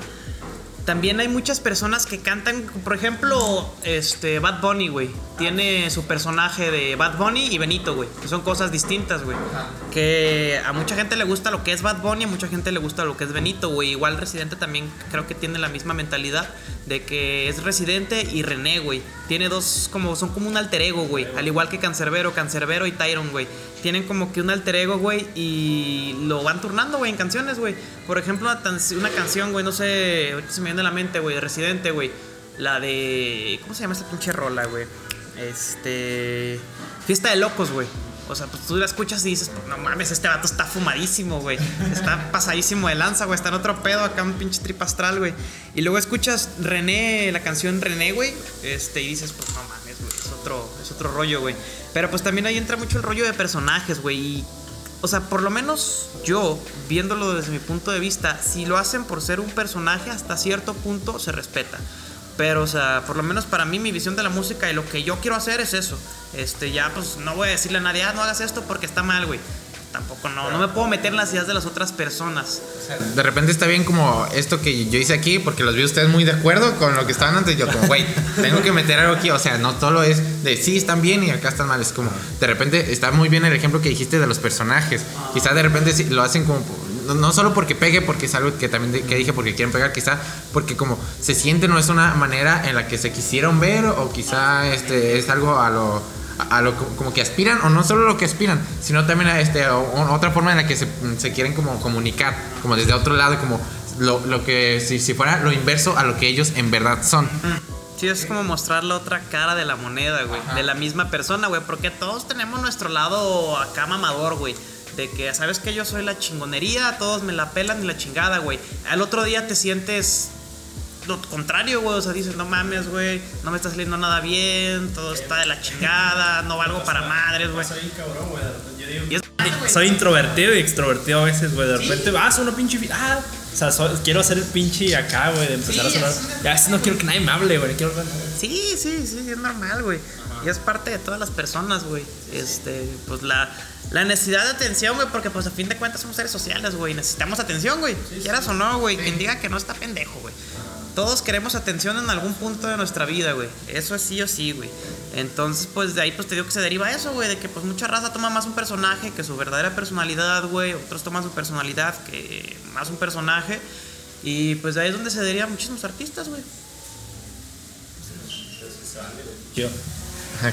También hay muchas personas que cantan, por ejemplo, este Bad Bunny, güey. Tiene su personaje de Bad Bunny y Benito, güey. Que son cosas distintas, güey. Que a mucha gente le gusta lo que es Bad Bunny, a mucha gente le gusta lo que es Benito, güey. Igual Residente también creo que tiene la misma mentalidad de que es Residente y René, güey. Tiene dos, como, son como un alter ego, güey. Al igual que Cancerbero, Cancerbero y Tyron, güey. Tienen como que un alter ego, güey, y lo van turnando, güey, en canciones, güey. Por ejemplo, una, canción, güey, no sé, ahorita se me viene a la mente, güey, de Residente, güey. La de. ¿Cómo se llama esta pinche rola, güey? Este. Fiesta de locos, güey. O sea, pues tú la escuchas y dices, no mames, este vato está fumadísimo, güey. Está *laughs* pasadísimo de lanza, güey. Está en otro pedo acá, un pinche trip astral, güey. Y luego escuchas René, la canción René, güey. Este, y dices, pues no mames, güey. Es otro, es otro rollo, güey. Pero pues también ahí entra mucho el rollo de personajes, güey. Y o sea, por lo menos yo, viéndolo desde mi punto de vista, si lo hacen por ser un personaje, hasta cierto punto se respeta. Pero, o sea, por lo menos para mí, mi visión de la música y lo que yo quiero hacer es eso. Este, ya, pues no voy a decirle a nadie, ah, no hagas esto porque está mal, güey. Tampoco no, no me puedo meter en las ideas de las otras personas. De repente está bien como esto que yo hice aquí, porque los vi ustedes muy de acuerdo con lo que estaban antes. Yo como, güey, tengo que meter algo aquí. O sea, no todo es de sí están bien y acá están mal. Es como, de repente está muy bien el ejemplo que dijiste de los personajes. Quizá de repente lo hacen como, no, no solo porque pegue, porque es algo que también de- que dije porque quieren pegar, quizá porque como se siente, no es una manera en la que se quisieron ver, o quizá este es algo a lo a lo co- como que aspiran o no solo lo que aspiran sino también a este o otra forma en la que se, se quieren como comunicar como desde otro lado como lo, lo que si, si fuera lo inverso a lo que ellos en verdad son Sí, es como mostrar la otra cara de la moneda, güey. De la misma persona, güey. Porque todos tenemos nuestro lado acá mamador, güey. De que, ¿sabes que Yo soy la chingonería, todos me la pelan y la chingada, güey. Al otro día te sientes lo contrario, güey. O sea, dices, no mames, güey. No me está saliendo nada bien. Todo está de la chingada. No valgo para madres, güey. Y es- Soy introvertido y extrovertido a veces, güey. De repente, ah, soy una pinche. Ah, o sea, soy- quiero hacer el pinche acá, güey, de empezar Sí, a sonar. a veces no quiero que nadie me hable, güey. Quiero. Sí, sí, sí, es normal, güey. Y es parte de todas las personas, güey. Este, pues la, la necesidad de atención, güey, porque pues a fin de cuentas somos seres sociales, güey. Necesitamos atención, güey. Quieras o no, güey. Quien diga que no está pendejo, güey. Todos queremos atención en algún punto de nuestra vida, güey. Eso es sí o sí, güey. Entonces, pues de ahí pues te digo que se deriva eso, güey, de que pues mucha raza toma más un personaje que su verdadera personalidad, güey. Otros toman su personalidad que más un personaje. Y pues de ahí es donde se derivan muchísimos artistas, güey. Yo.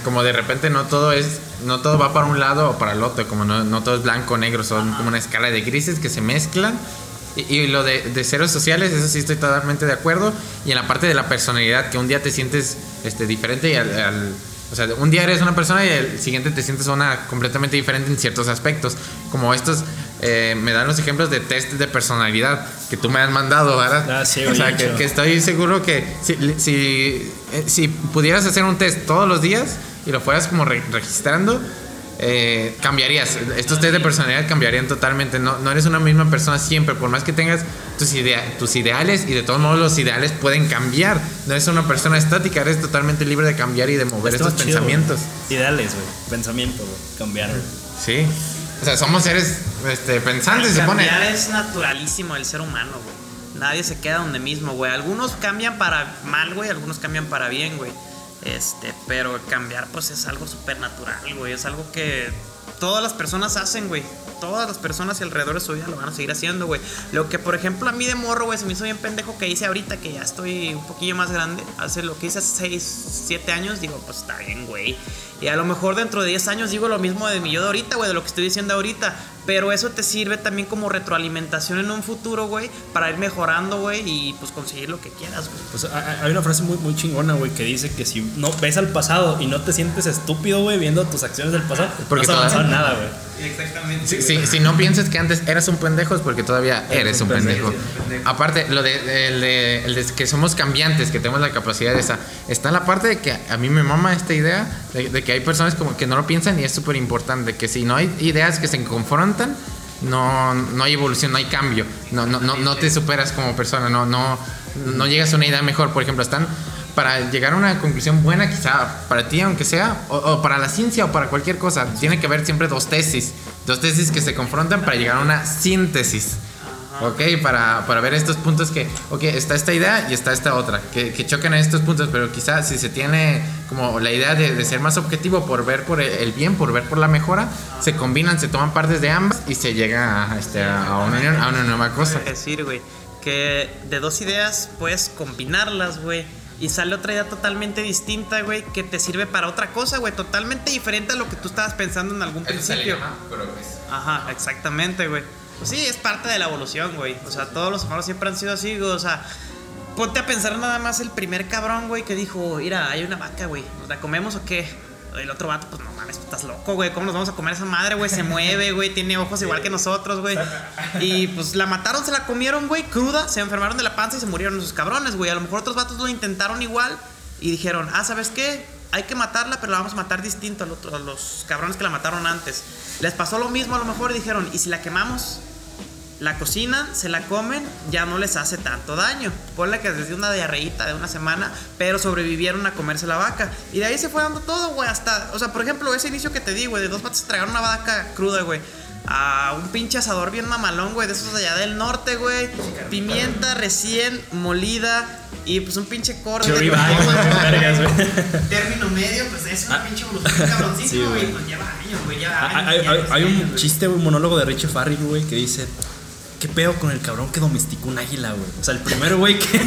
Como de repente no todo es no todo va para un lado o para el otro como no, no todo es blanco o negro son como una escala de grises que se mezclan. Y, y lo de, de ceros sociales eso sí estoy totalmente de acuerdo. Y en la parte de la personalidad que un día te sientes este diferente y al, al- o sea un día eres una persona y el siguiente te sientes una completamente diferente en ciertos aspectos. Como estos eh, me dan los ejemplos de test de personalidad que tú me has mandado ¿verdad? Ah, sí, o sea que, estoy seguro que si, si, eh, si pudieras hacer un test todos los días y lo fueras como re- registrando, eh, cambiarías. Estos test de personalidad cambiarían totalmente. No, no eres una misma persona siempre, por más que tengas tus, idea- tus ideales y de todos modos los ideales pueden cambiar. No eres una persona estática, eres totalmente libre de cambiar y de mover estos chido, pensamientos. Ideales, güey. Pensamientos, güey. Cambiar. Sí. O sea, somos seres este, pensantes, se pone. Es naturalísimo del ser humano, güey. Nadie se queda donde mismo, güey. Algunos cambian para mal, güey. Algunos cambian para bien, güey. Este, pero cambiar, pues es algo súper natural, güey. Es algo que todas las personas hacen, güey. Todas las personas y alrededor de su vida lo van a seguir haciendo, güey. Lo que, por ejemplo, a mí de morro, güey, se me hizo bien pendejo que hice ahorita, que ya estoy un poquillo más grande. Hace lo que hice hace 6, 7 años, digo, pues está bien, güey. Y a lo mejor dentro de 10 años digo lo mismo de mi yo de ahorita, güey, de lo que estoy diciendo ahorita. Pero eso te sirve también como retroalimentación en un futuro, güey, para ir mejorando, güey, y pues conseguir lo que quieras, güey. Pues hay una frase muy, muy chingona, güey, que dice que si no ves al pasado y no te sientes estúpido, güey, viendo tus acciones del pasado, Porque no vas a avanzar todavía- nada, güey. Exactamente. Si, no piensas que antes eras un pendejo es porque todavía eres un pendejo. Eres un pendejo. Aparte, lo de, el de- de que somos cambiantes, que tenemos la capacidad de esa. Está la parte de que a mí me mama esta idea de, de que hay personas como que no lo piensan y es súper importante. Que si no hay ideas que se confrontan, no, no hay evolución, no hay cambio. No, no, no, no te superas como persona, no, no, no llegas a una idea mejor. Por ejemplo, están para llegar a una conclusión buena, quizá para ti, aunque sea, o, o para la ciencia o para cualquier cosa, tiene que haber siempre dos tesis. Dos tesis que se confrontan para llegar a una síntesis. Ok, para, para ver estos puntos que, ok, está esta idea y está esta otra, que, que chocan en estos puntos, pero quizás si se tiene como la idea de, de ser más objetivo por ver por el, el bien, por ver por la mejora, se combinan, se toman partes de ambas y se llega a, este, a, una, unión, a una nueva cosa. Es decir, güey, que de dos ideas puedes combinarlas, güey. Y sale otra idea totalmente distinta, güey, que te sirve para otra cosa, güey, totalmente diferente a lo que tú estabas pensando en algún principio. Ajá, exactamente, güey. Pues sí, es parte de la evolución, güey. O sea, todos los humanos siempre han sido así, güey. O sea, ponte a pensar nada más el primer cabrón, güey, que dijo, mira, hay una vaca, güey. ¿Nos la comemos o qué? El otro vato, pues no mames, estás loco, güey. ¿Cómo nos vamos a comer esa madre, güey? Se mueve, güey. Tiene ojos igual que nosotros, güey. Y pues la mataron, se la comieron, güey, cruda. Se enfermaron de la panza y se murieron esos cabrones, güey. A lo mejor otros vatos lo intentaron igual y dijeron, ah, ¿sabes qué? Hay que matarla, pero la vamos a matar distinto a los, a los cabrones que la mataron antes. Les pasó lo mismo a lo mejor y dijeron, ¿y si la quemamos? La cocinan, se la comen, ya no les hace tanto daño. Ponle que desde una diarreíta de una semana, pero sobrevivieron a comerse la vaca. Y de ahí se fue dando todo, güey, hasta... O sea, por ejemplo, ese inicio que te di, güey, de dos se tragaron una vaca cruda, güey. A un pinche asador bien mamalón, güey, de esos de allá del norte, güey. Pimienta recién molida y pues un pinche corte. *laughs* Término medio, pues es una Ah. pinche evolución cabroncísima, Sí, güey. Pues lleva años, güey, lleva Hay, años. hay- un chiste, un monólogo de Richie Farrell, güey, que dice. ¿Qué pedo con el cabrón que domesticó un águila, güey? O sea, el primero, güey, que.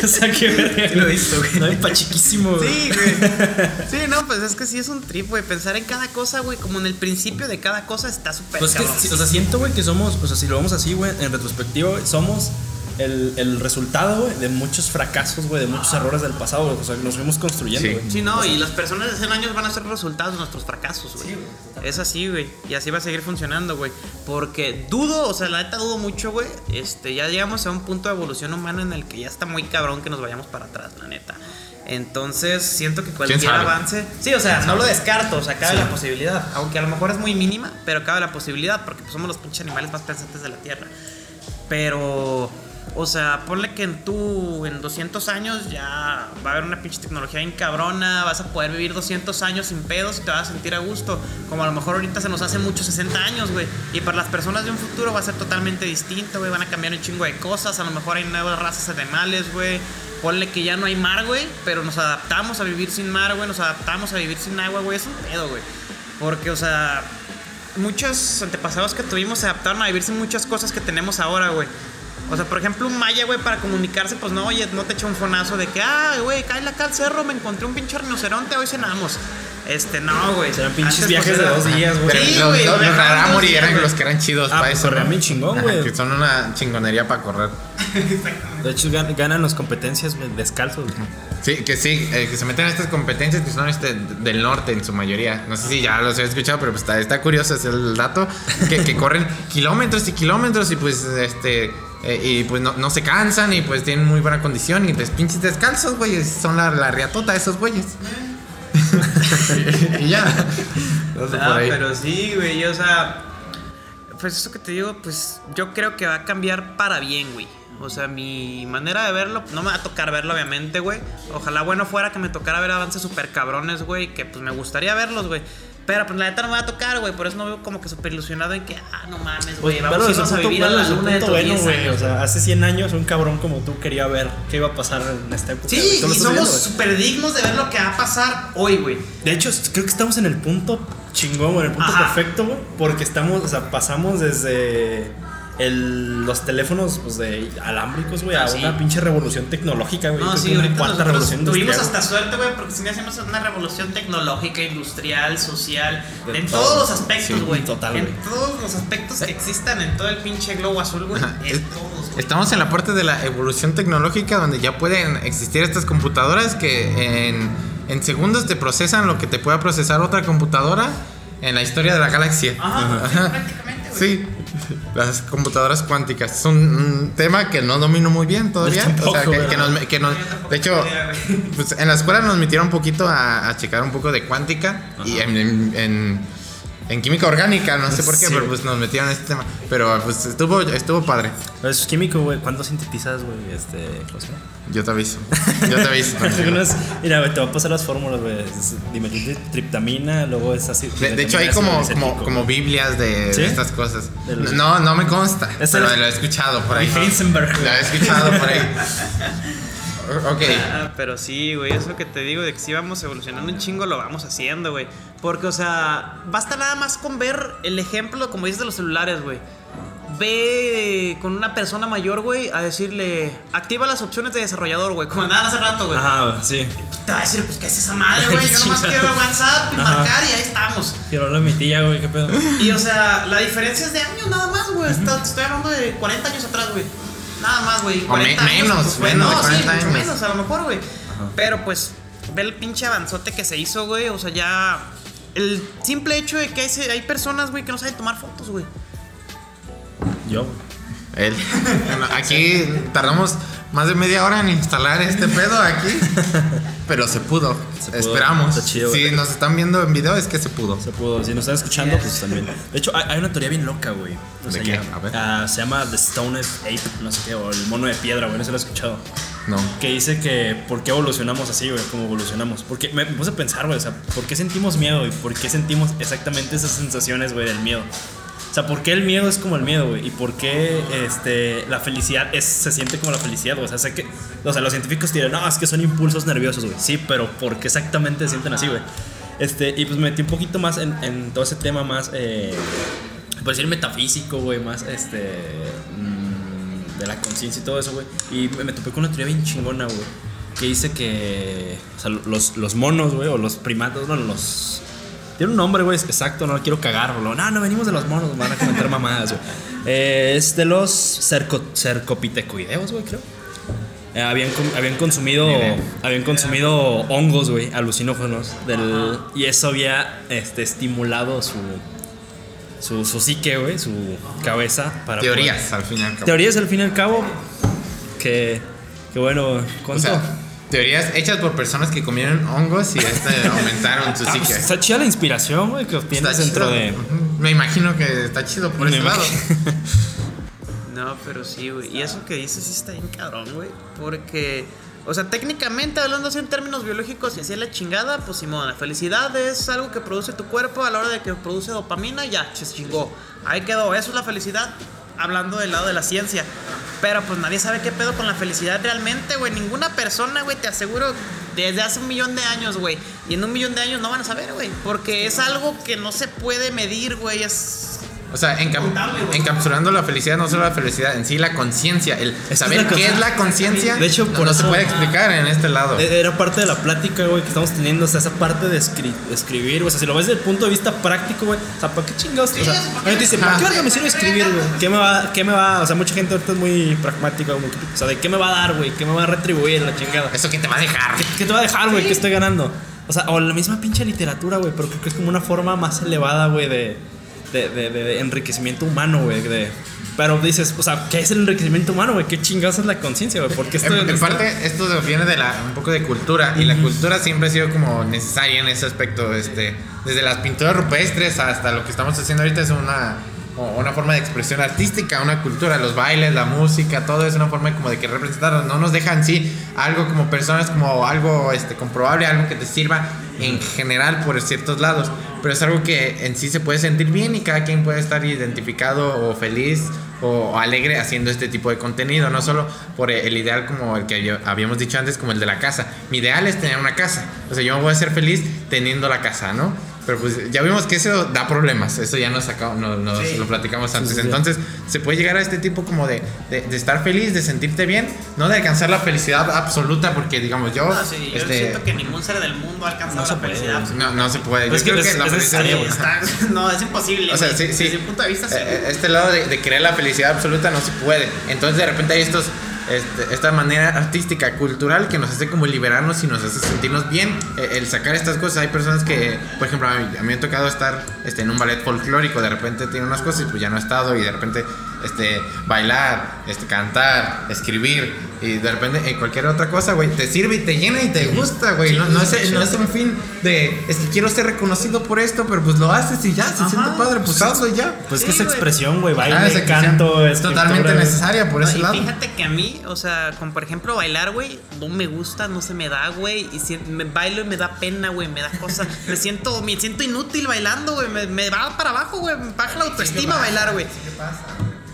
*laughs* o sea, que lo he visto, güey. No, pa' chiquísimo, güey. Sí, güey. *laughs* Sí, no, pues es que sí es un trip, güey. Pensar en cada cosa, güey, como en el principio de cada cosa está súper Pues cabrón. o sea, siento, güey, que somos, o sea, si lo vemos así, güey, en retrospectiva, güey, somos el, el resultado, güey, de muchos fracasos, güey, de muchos errores del pasado, güey. O sea, nos fuimos construyendo, Sí. güey. Sí, no, y las personas de 100 años van a ser resultados de nuestros fracasos, güey. es así, güey. Y así va a seguir funcionando, güey. Porque dudo, o sea, la neta dudo mucho, güey. Este, ya llegamos a un punto de evolución humana en el que ya está muy cabrón que nos vayamos para atrás, la neta. Entonces, siento que cualquier sabe? avance. Sí, o sea, no lo descarto, o sea, cabe la posibilidad. Aunque a lo mejor es muy mínima, pero cabe la posibilidad, porque pues, somos los pinches animales más pensantes de la Tierra. Pero, o sea, ponle que en tú, en 200 años ya va a haber una pinche tecnología bien cabrona, vas a poder vivir 200 años sin pedos y te vas a sentir a gusto. Como a lo mejor ahorita se nos hace mucho 60 años, güey. Y para las personas de un futuro va a ser totalmente distinto, güey. Van a cambiar un chingo de cosas. A lo mejor hay nuevas razas animales, güey. Ponle que ya no hay mar, güey, pero nos adaptamos a vivir sin mar, güey. Nos adaptamos a vivir sin agua, güey. Es un pedo, güey. Porque, o sea, muchos antepasados que tuvimos se adaptaron a vivir sin muchas cosas que tenemos ahora, güey. O sea, por ejemplo, un maya, güey, para comunicarse, pues no, oye, no te echa un fonazo de que, ah, güey, cállate acá al cerro, me encontré un pinche rinoceronte, hoy cenamos. Este, no, güey. Serán pinches Antes, viajes pues, de dos días, güey. Sí, los, güey, los, los eran los que eran chidos Ah, para pues eso. bien chingón, güey. Que son una chingonería para correr. *laughs* De hecho, gan- ganan las competencias descalzos, güey. Sí, que sí, eh, que se meten a estas competencias que son este, del norte en su mayoría. No sé si ya los he escuchado, pero pues está, está curioso es el dato. Que, que corren *laughs* kilómetros y kilómetros y pues este. Eh, y pues no, no se cansan y pues tienen muy buena condición y pues pinches descalzos, güey. Son la, la riatota de esos güeyes. *laughs* *laughs* y ya. No sé, Ah, por ahí. pero sí, güey, o sea, pues eso que te digo, pues yo creo que va a cambiar para bien, güey. O sea, mi manera de verlo, no me va a tocar verlo, obviamente, güey. Ojalá bueno fuera que me tocara ver avances súper cabrones, güey, que pues me gustaría verlos, güey. Pero pues la neta no me va a tocar, güey. Por eso no veo como que súper ilusionado en que, ah, no mames, güey. Vamos a vivir a la luna de bueno, 10 güey. O sea, hace 100 años un cabrón como tú quería ver qué iba a pasar en esta época. Sí, y somos súper dignos de ver lo que va a pasar hoy, güey. De hecho, creo que estamos en el punto chingón, en el punto Ajá. perfecto, güey, porque estamos, o sea, pasamos desde el- los teléfonos pues, de alámbricos, güey, a sí. una pinche revolución tecnológica, güey. No, sí, ahorita cuarta revolución tuvimos hasta suerte, güey, porque si no hacemos una revolución tecnológica, industrial, social, De en todo. todos los aspectos, Sí, güey. total, En güey. todos los aspectos que existan en todo el pinche globo azul, güey. Es-. Estamos en la parte de la evolución tecnológica donde ya pueden existir estas computadoras que en, en segundos te procesan lo que te pueda procesar otra computadora en la historia de la galaxia. Ajá, Ajá. prácticamente, güey. Sí, las computadoras cuánticas. Es un, un tema que no domino muy bien todavía. Yo tampoco, o sea, que, que nos, que nos- de hecho, pues, en la escuela nos metieron un poquito a, a checar un poco de cuántica y en, en- en- en química orgánica, no sé por qué, Sí. pero pues nos metieron a este tema. Pero pues estuvo, estuvo padre. Es químico, güey. ¿Cuándo sintetizas, güey? Este, ¿cómo se llama? Yo te aviso. Yo te aviso. *laughs* Mira, güey, te voy a pasar las fórmulas, güey. Dimetiltriptamina, luego es así. De, de hecho, hay como, como, como Biblias de, de ¿Sí? estas cosas. Del- No, no me consta. Pero es- lo he escuchado por ahí. Heisenberg. Lo he escuchado por ahí. *laughs* Ok. Ah, *laughs* pero sí, güey, eso que te digo de que si vamos evolucionando un chingo, lo vamos haciendo, güey. Porque, o sea, basta nada más con ver el ejemplo, como dices, de los celulares, güey. Ve con una persona mayor, güey, a decirle, activa las opciones de desarrollador, güey. Como nada hace rato, güey. Ajá, sí. Te va a decir, pues, ¿qué es esa madre, güey? *laughs* Yo nomás Sí. quiero WhatsApp y Ajá. marcar y ahí estamos. Quiero hablar de mi tía, güey, qué pedo. Y, o sea, la diferencia es de años nada más, güey. Estoy hablando de 40 años atrás, güey. Nada más, güey. O 40 me- años, menos, pues, menos de no, 40 sí, mucho años. menos, a lo mejor, güey. Pero, pues, ve el pinche avanzote que se hizo, güey. O sea, ya... El simple hecho de que hay, hay personas, güey, que no saben tomar fotos, güey. Yo, güey. Él. Bueno, aquí tardamos más de media hora en instalar este pedo aquí. Pero se pudo. Se pudo. Esperamos. Está chido, si nos están viendo en video, es que se pudo. Se pudo. Si nos están escuchando, pues también. De hecho, hay, una teoría bien loca, güey. O ¿De sea, qué? ya- A ver. ah, se llama The Stone Ape, no sé qué, o el mono de piedra, güey. No se lo he escuchado. No. Que dice que por qué evolucionamos así, güey, como evolucionamos. Porque me, me puse a pensar, güey, o sea, ¿por qué sentimos miedo y por qué sentimos exactamente esas sensaciones, güey, del miedo? O sea, ¿por qué el miedo es como el miedo, güey? ¿Y por qué este, la felicidad es, se siente como la felicidad, güey? O sea, sé que, o sea, los científicos dirán, no, es que son impulsos nerviosos, güey. Sí, pero ¿por qué exactamente se sienten así, güey? Este, y pues me metí un poquito más en, todo ese tema más, eh, por decir metafísico, güey, más, este, mm, de la conciencia y todo eso, güey. Y me, me topé con una teoría bien chingona, güey. Que dice que, o sea, los, los monos, güey, o los primatos, no, los... Tiene un nombre, güey, exacto, no quiero cagar, güey. No, no, venimos de los monos, van a comentar mamadas, güey. Eh, es de los cerco, cercopitecoideos, güey, creo. Eh, habían, habían consumido habían consumido hongos, güey, alucinógenos del y eso había este estimulado su su, su psique, güey, su cabeza para Teorías, al fin y al cabo. teorías al fin y al cabo que que bueno, O ¿cuánto? sea, teorías hechas por personas que comieron hongos y este *laughs* aumentaron su Ah, pues, psique. está chida la inspiración, güey, que obtienes Está dentro chido. de. Me imagino que está chido por Me ese lado. *laughs* No, pero sí, güey. Y eso que dices sí está bien cabrón, güey. Porque, o sea, técnicamente hablando así en términos biológicos y así la chingada, pues Simón, la felicidad es algo que produce tu cuerpo a la hora de que produce dopamina, ya, se chingó. Ahí quedó, eso es la felicidad. Hablando del lado de la ciencia. Pero pues nadie sabe qué pedo con la felicidad realmente, güey. Ninguna persona, güey, te aseguro, desde hace un millón de años, güey. Y en un millón de años no van a saber, güey. Porque es algo que no se puede medir, güey. Es O sea, encapsulando la felicidad, no solo la felicidad, en sí la conciencia. El saber qué es la conciencia De hecho, no- por no, se eso- puede explicar en este lado. E- Era parte de la plática, güey, que estamos teniendo. O sea, esa parte de escri- escribir, güey. O sea, si lo ves desde el punto de vista práctico, güey. O sea, ¿para qué chingados? O sea, la gente dice, ¿para qué verga me sirve escribir, güey? ¿Qué me va, qué me va? O sea, mucha gente ahorita es muy pragmática, güey. O sea, ¿de qué me va a dar, güey? ¿Qué me va a retribuir la chingada? Eso que te va a dejar. ¿Qué, qué te va a dejar, güey? ¿Qué estoy ganando? O sea, o la misma pinche literatura, güey. Pero creo que es como una forma más elevada, güey, de, de, de- de- de enriquecimiento humano, güey. De, pero dices, o sea, ¿qué es el enriquecimiento humano, güey? ¿Qué chingados es la conciencia, güey? Porque esto En, en parte, esto viene de la, un poco de cultura y la cultura siempre ha sido como necesaria en ese aspecto. Este, desde las pinturas rupestres hasta lo que estamos haciendo ahorita es una, una forma de expresión artística, una cultura, los bailes, la música, todo es una forma como de que representar, no nos dejan sí algo como personas, como algo este, comprobable, algo que te sirva en general por ciertos lados, pero es algo que en sí se puede sentir bien y cada quien puede estar identificado o feliz o alegre haciendo este tipo de contenido, no solo por el ideal como el que habíamos dicho antes, como el de la casa. Mi ideal es tener una casa, o sea, yo voy a ser feliz teniendo la casa, ¿no? Pero pues ya vimos que eso da problemas, eso ya nos, sacó, nos, nos Sí. lo platicamos antes. sí, sí. Entonces, se puede llegar a este tipo como de, de, de estar feliz, de sentirte bien, no de alcanzar la felicidad absoluta, porque digamos yo... No, sí, yo este, siento que ningún ser del mundo ha alcanzado No la puede, felicidad. güey. no, no se puede. Pues Yo es que creo es- la es felicidad- Está- *laughs* no, es imposible. O sea, sí, sí. Desde mi punto de vista, sí. Eh, Este lado de, de querer la felicidad absoluta no se puede. Entonces de repente hay estos, este, esta manera artística, cultural que nos hace como liberarnos y nos hace sentirnos bien. Eh, el sacar estas cosas. Hay personas que, por ejemplo, a mí, a mí me ha tocado estar este, en un ballet folclórico. De repente tiene unas cosas y pues ya no he estado. Y de repente este, bailar, este, cantar, escribir. Y de repente en cualquier otra cosa, güey, te sirve y te llena y te gusta, güey. No, no, es, no es un fin de, es que quiero ser reconocido por esto, pero pues lo haces y ya, se Ajá. siente padre, pues hazlo y ya. Pues Sí, que es güey. expresión, güey, baile, Ah, esa canto, es totalmente necesaria por No, ese y lado. fíjate que a mí, o sea, como por ejemplo bailar, güey, no me gusta, no se me da, güey. Y si me bailo y me da pena, güey, me da cosas. *laughs* me siento, me siento inútil bailando, güey. Me, me va para abajo, güey. Me baja la autoestima bailar, güey.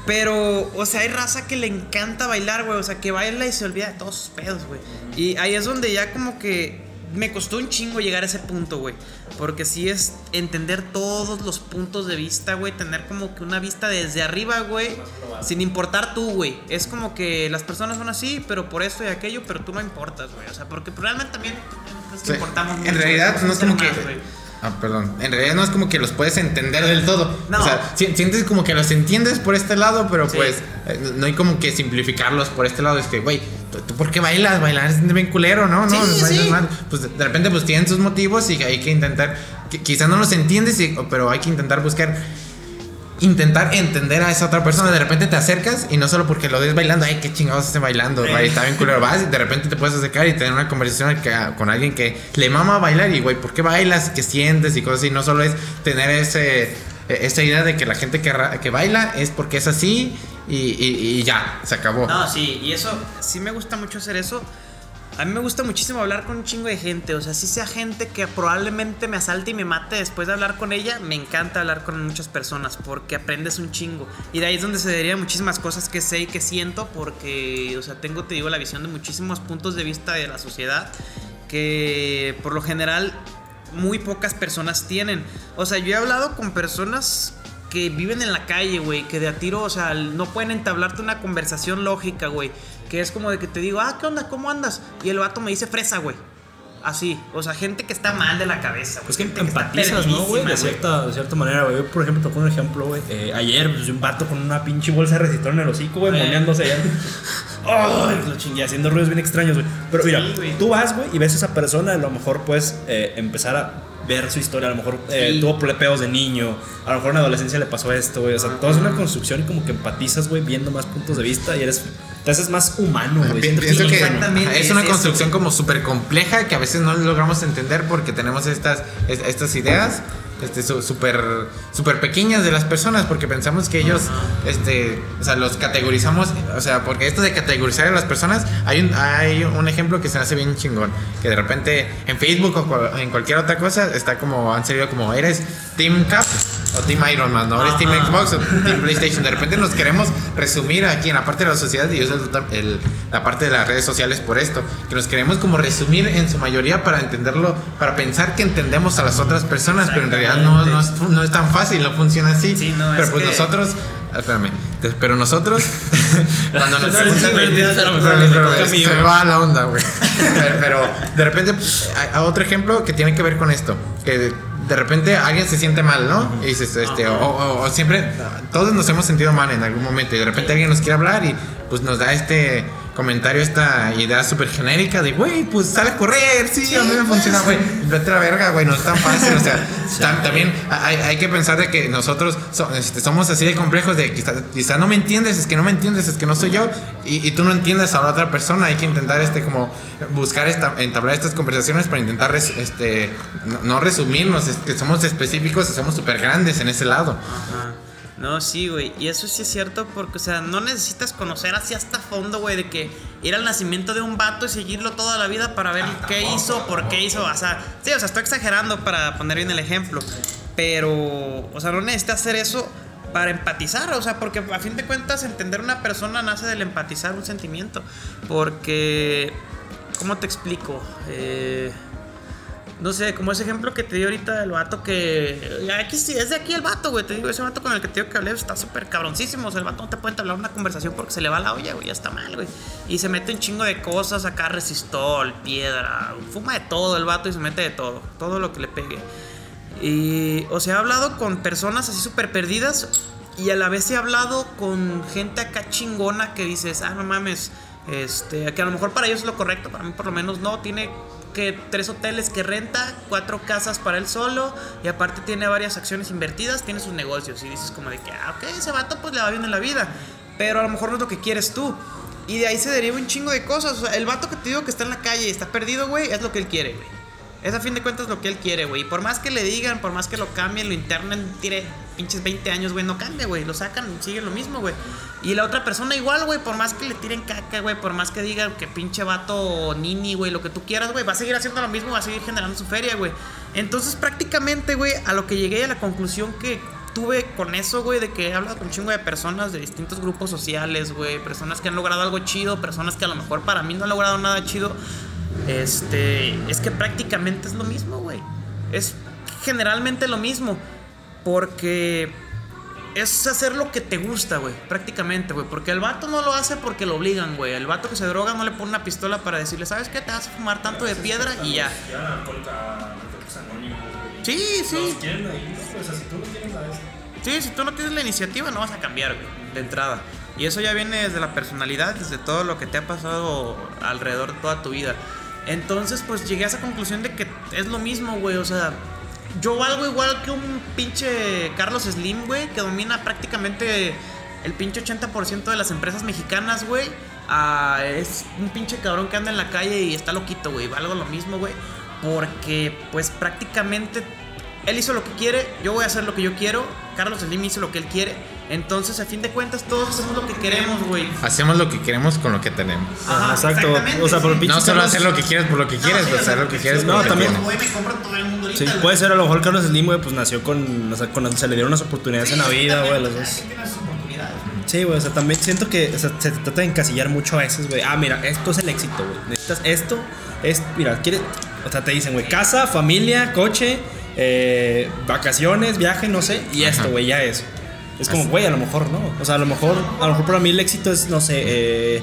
Pero, o sea, hay raza que le encanta bailar, güey. O sea, que baila y se olvida de todos sus pedos, güey. Y ahí es donde ya como que me costó un chingo llegar a ese punto, güey. Porque sí es entender todos los puntos de vista, güey. Tener como que una vista desde arriba, güey. Sin importar tú, güey. Es como que las personas son así, pero por esto y aquello, pero tú no importas, güey. O sea, porque realmente también que Sí. importamos mucho, en realidad güey. no es como que. Ah, perdón. En realidad no es como que los puedes entender del todo. No. O sea, si- sientes como que los entiendes por este lado, pero Sí. pues eh, no hay como que simplificarlos por este lado. Es que, güey, ¿tú, tú por qué bailas? Bailar es bien culero, ¿no? Sí, no, no bailas sí. mal. Pues de repente pues tienen sus motivos y hay que intentar, qui- quizás no los entiendes, y- pero hay que intentar buscar intentar entender a esa otra persona. De repente te acercas y no solo porque lo ves bailando, ay, qué chingados hace bailando, güey, está bien culero. Vas y de repente te puedes acercar y tener una conversación que- con alguien que le mama bailar y, güey, ¿por qué bailas? ¿Qué sientes? Y cosas así. No solo es tener ese, esa idea de que la gente que, que baila es porque es así y, y- y ya, se acabó. No, sí, y eso, sí me gusta mucho hacer eso. A mí me gusta muchísimo hablar con un chingo de gente. O sea, si sea gente que probablemente me asalte y me mate después de hablar con ella, me encanta hablar con muchas personas porque aprendes un chingo. Y de ahí es donde se derivan muchísimas cosas que sé y que siento porque, o sea, tengo, te digo, la visión de muchísimos puntos de vista de la sociedad que por lo general muy pocas personas tienen. O sea, yo he hablado con personas que viven en la calle, güey, que de a tiro, o sea, no pueden entablarte una conversación lógica, güey. Que es como de que te digo, ah, ¿qué onda? ¿Cómo andas? Y el vato me dice fresa, güey. Así, o sea, gente que está mal de la cabeza, güey. Pues que empatizas, ¿no, güey? De cierta, de cierta manera, güey. Yo, por ejemplo, tocó un ejemplo, güey. Eh, ayer, pues, un vato con una pinche bolsa de resistor en el hocico, güey, Eh. moneándose allá. ¡Ay! Lo chingué, haciendo ruidos bien extraños, güey. Pero mira, tú vas, güey, y ves a esa persona, a lo mejor puedes eh, empezar a ver su historia. A lo mejor eh, Sí. tuvo plepeos de niño. A lo mejor en la adolescencia le pasó esto, güey. O sea, todo es una construcción y como que empatizas, güey, viendo más puntos de vista y eres. Te haces más humano, güey. Pienso que. Exactamente, es una construcción eso, como súper compleja que a veces no logramos entender porque tenemos estas, es- estas ideas este, súper súper pequeñas de las personas porque pensamos que ellos este, o sea, los categorizamos, o sea, porque esto de categorizar a las personas, hay un, hay un ejemplo que se hace bien chingón, que de repente en Facebook o cual- en cualquier otra cosa está como, han salido como, eres Team Cap o Team Iron Man, ¿no? Eres Team Ajá. Xbox o Team PlayStation. De repente nos queremos resumir aquí en la parte de la sociedad y yo el- el- la parte de las redes sociales por esto, que nos queremos como resumir en su mayoría para entenderlo, para pensar que entendemos a las otras personas, pero en realidad no, no, es, no es tan fácil, no funciona así. Sí, no, pero es pues que- nosotros, ah, espérame, pero nosotros, *laughs* cuando nos preguntan- se va la onda, güey. *laughs* pero, pero de repente, a, a otro ejemplo que tiene que ver con esto, que de, repente alguien se siente mal, ¿no? Y dices, este, o, o- o siempre, todos nos hemos sentido mal en algún momento y de repente alguien nos quiere hablar y pues nos da este comentario, esta idea súper genérica de, güey, pues sale a correr, sí, a mí me funciona, güey, vete a la verga, güey, no es tan fácil, o sea, tam- también hay, hay que pensar de que nosotros so- este, somos así de complejos de quizá, quizá no me entiendes, es que no me entiendes, es que no soy yo y, y tú no entiendes a la otra persona, hay que intentar este como buscar esta, entablar estas conversaciones para intentar res- este no, no resumirnos, es que somos específicos y somos súper grandes en ese lado. Ajá. No, sí, güey. Y eso sí es cierto porque, o sea, no necesitas conocer así hasta fondo, güey, de que ir al nacimiento de un vato y seguirlo toda la vida para ver qué hizo, por qué hizo. O sea, sí, o sea, estoy exagerando para poner bien el ejemplo. Pero, o sea, no necesitas hacer eso para empatizar, o sea, porque a fin de cuentas entender una persona nace del empatizar un sentimiento. Porque, ¿cómo te explico? Eh no sé, como ese ejemplo que te di ahorita del vato que. Aquí sí, es de aquí el vato, güey. Te digo, ese vato con el que te digo que hablé está súper cabroncísimo. O sea, el vato no te puede hablar una conversación porque se le va la olla, güey. Ya está mal, güey. Y se mete un chingo de cosas acá, resistol, piedra. Fuma de todo el vato y se mete de todo. Todo lo que le pegue. Y. O sea, he hablado con personas así súper perdidas. Y a la vez he hablado con gente acá chingona que dices, ah, no mames. Este, que a lo mejor para ellos es lo correcto, para mí por lo menos no, tiene que tres hoteles que renta, cuatro casas para él solo y aparte tiene varias acciones invertidas, tiene sus negocios y dices como de que, ah, ok, ese vato pues le va bien en la vida, pero a lo mejor no es lo que quieres tú. Y de ahí se deriva un chingo de cosas. O sea, el vato que te digo que está en la calle y está perdido, güey, es lo que él quiere, güey. Es a fin de cuentas lo que él quiere, güey. Y por más que le digan, por más que lo cambien, lo internen, tire pinches 20 años, güey, no cambia, güey. Lo sacan, sigue lo mismo, güey. Y la otra persona igual, güey, por más que le tiren caca, güey, por más que digan que pinche vato nini, güey, lo que tú quieras, güey, va a seguir haciendo lo mismo, va a seguir generando su feria, güey. Entonces, prácticamente, güey, a lo que llegué a la conclusión que tuve con eso, güey, de que he hablado con un chingo de personas de distintos grupos sociales, güey, personas que han logrado algo chido, personas que a lo mejor para mí no han logrado nada chido. Este, es que prácticamente es lo mismo, güey. Es generalmente lo mismo. Porque es hacer lo que te gusta, güey. Prácticamente, güey. Porque el vato no lo hace porque lo obligan, güey. El vato que se droga no le pone una pistola para decirle, ¿sabes qué? Te vas a fumar tanto de piedra y ya. Sí, sí. Sí, si tú no tienes la iniciativa, no vas a cambiar, güey. De entrada. Y eso ya viene desde la personalidad, desde todo lo que te ha pasado alrededor de toda tu vida. Entonces, pues llegué a esa conclusión de que es lo mismo, güey. O sea, yo valgo igual que un pinche Carlos Slim, güey, que domina prácticamente el pinche 80% de las empresas mexicanas, güey. Ah, es un pinche cabrón que anda en la calle y está loquito, güey. Valgo lo mismo, güey. Porque, pues prácticamente él hizo lo que quiere, yo voy a hacer lo que yo quiero. Carlos Slim hizo lo que él quiere. Entonces, a fin de cuentas, todos hacemos lo que queremos, güey. Hacemos lo que queremos con lo que tenemos. Ajá, exacto. O sea, por el pinche No solo Carlos- hacer lo que quieres por lo que quieres, sí, pues, o sea, hacer lo que quieres no, por lo que también- tienes. Güey, me compran todo el mundo ahorita. Sí, güey. puede ser a lo mejor Carlos Slim, güey, pues nació con, o sea, con, se le dieron unas oportunidades en la vida, güey, los dos. Sí, güey, o sea, también siento que o sea, se trata de encasillar mucho a veces, güey. Ah, mira, esto es el éxito, güey. Necesitas esto, es, mira, quieres, o sea, te dicen, güey, casa, familia, coche, eh, vacaciones, viaje, no sé, y esto, güey, ya es. Es como, güey, a lo mejor no. O sea, a lo mejor, a lo mejor para mí el éxito es, no sé, eh,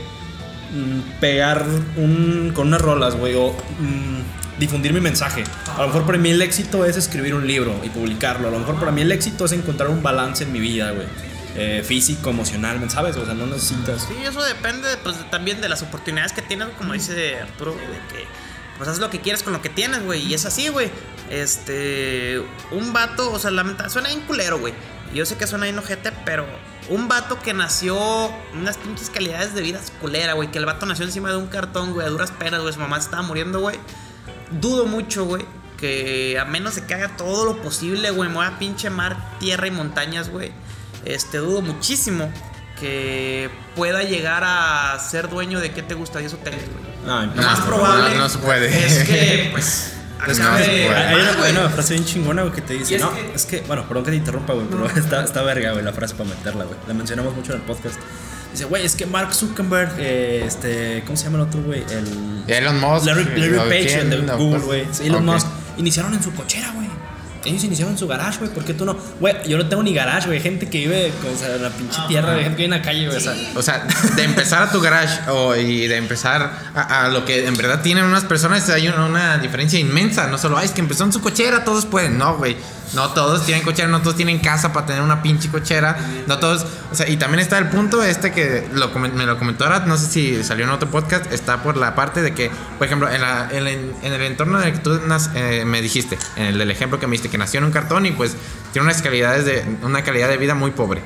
mm, pegar un, con unas rolas, güey, o mm, difundir mi mensaje. A lo mejor para mí el éxito es escribir un libro y publicarlo. A lo mejor para mí el éxito es encontrar un balance en mi vida, güey. Eh, físico, emocional, ¿sabes? O sea, no necesitas. Sí, eso depende pues, también de las oportunidades que tienes, como dice Arturo, de que pues haces lo que quieres con lo que tienes, güey. Y es así, güey. Este, un vato, o sea, lamenta, suena bien culero, güey. Yo sé que suena bien ojete, pero un vato que nació unas pinches calidades de vida culera, güey. Que el vato nació encima de un cartón, güey, a duras penas, güey. Su mamá estaba muriendo, güey. Dudo mucho, güey. Que a menos de que haga todo lo posible, güey. Mueva pinche mar, tierra y montañas, güey. Este, dudo muchísimo que pueda llegar a ser dueño de qué te gusta 10 hoteles, güey. Ay, Lo más No, probable no se puede. es que, pues, Es que acabe se puede. hay, hay una, hay una frase bien chingona, güey, que te dice, no, que- es que, bueno, perdón que te interrumpa, güey, pero *laughs* está, está verga, güey, la frase para meterla, güey. La mencionamos mucho en el podcast. Dice, güey, es que Mark Zuckerberg, eh, este, ¿cómo se llama el otro, güey? El... Elon Musk. Larry, Larry ¿o Page, el de No, Google, pues, güey. Elon ok. Musk. Iniciaron en su cochera, güey. Ellos iniciaron en su garage, güey. ¿Por qué tú no? Güey, yo no tengo ni garage, güey. Gente que vive o sea, la pinche tierra, güey. Gente que vive en la calle, güey. O sea, O sea, de empezar a tu garage o, y de empezar a, a lo que en verdad tienen unas personas, hay una, una diferencia inmensa. No solo, ay, es que empezó en su cochera, todos pueden. No, güey. No todos tienen cochera, no todos tienen casa para tener una pinche cochera. No todos. O sea, y también está el punto este que lo, me lo comentó ahora, no sé si salió en otro podcast, está por la parte de que, por ejemplo, en, la- en el- en el entorno en el que tú nas- eh, me dijiste, en el del ejemplo que me diste, que nació en un cartón y pues tiene unas calidades de, una calidad de vida muy pobre.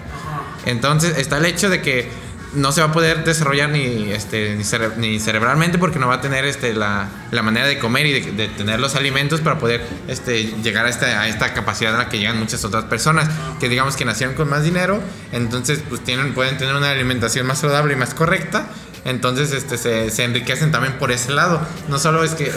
Entonces está el hecho de que no se va a poder desarrollar ni, este, ni, cere- ni cerebralmente porque no va a tener este, la, la manera de comer y de, de tener los alimentos para poder este, llegar a esta, a esta capacidad a la que llegan muchas otras personas que digamos que nacieron con más dinero, entonces pues tienen, pueden tener una alimentación más saludable y más correcta. Entonces este, se, se enriquecen también por ese lado. No solo es que,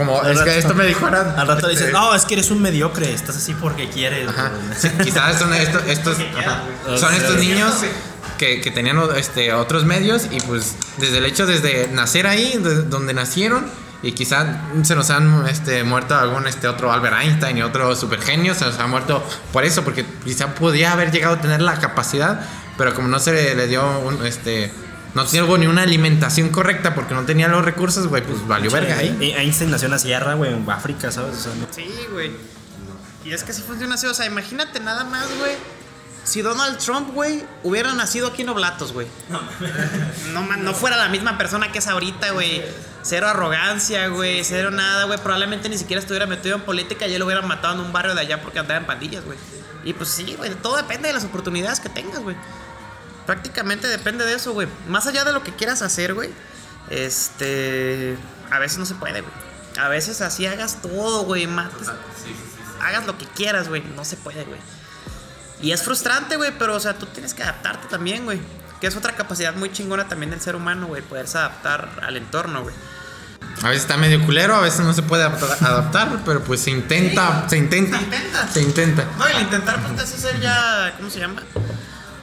como Al es que esto me dijo Arad, Al rato este, dices, *laughs* no, es que eres un mediocre, estás así porque quieres. Ajá. güey". Sí, quizás son *laughs* estos, estos, ajá. son estos niños que, que tenían este, otros medios y pues desde el hecho desde nacer ahí, de- donde nacieron, y quizás se nos han este, muerto algún este, otro Albert Einstein y otro supergenio, se nos han muerto por eso, porque quizá podía haber llegado a tener la capacidad, pero como no se le, le dio un, este... No tuvo ni una alimentación correcta porque no tenía los recursos, güey, pues valió verga ahí. Y Einstein nació en la sierra, güey, en África, ¿sabes? O sea, no- Sí, güey. Y es que así funciona así. O sea, imagínate nada más, güey. Si Donald Trump, güey, hubiera nacido aquí en Oblatos, güey. No, ma- no fuera la misma persona que es ahorita, güey. Cero arrogancia, güey. Cero nada, güey. Probablemente ni siquiera estuviera metido en política y él lo hubieran matado en un barrio de allá porque andaba en pandillas, güey. Y pues sí, güey. Todo depende de las oportunidades que tengas, güey. Prácticamente depende de eso, güey. Más allá de lo que quieras hacer, güey. Este. A veces no se puede, güey. A veces así hagas todo, güey. Mates. Hagas lo que quieras, güey. No se puede, güey. Y es frustrante, güey. Pero, o sea, tú tienes que adaptarte también, güey. Que es otra capacidad muy chingona también del ser humano, güey. Poderse adaptar al entorno, güey. A veces está medio culero, a veces no se puede adaptar, pero pues se intenta, se intenta, Se intenta. se intenta. No, el intentar pues, te hace ser ya. ¿Cómo se llama?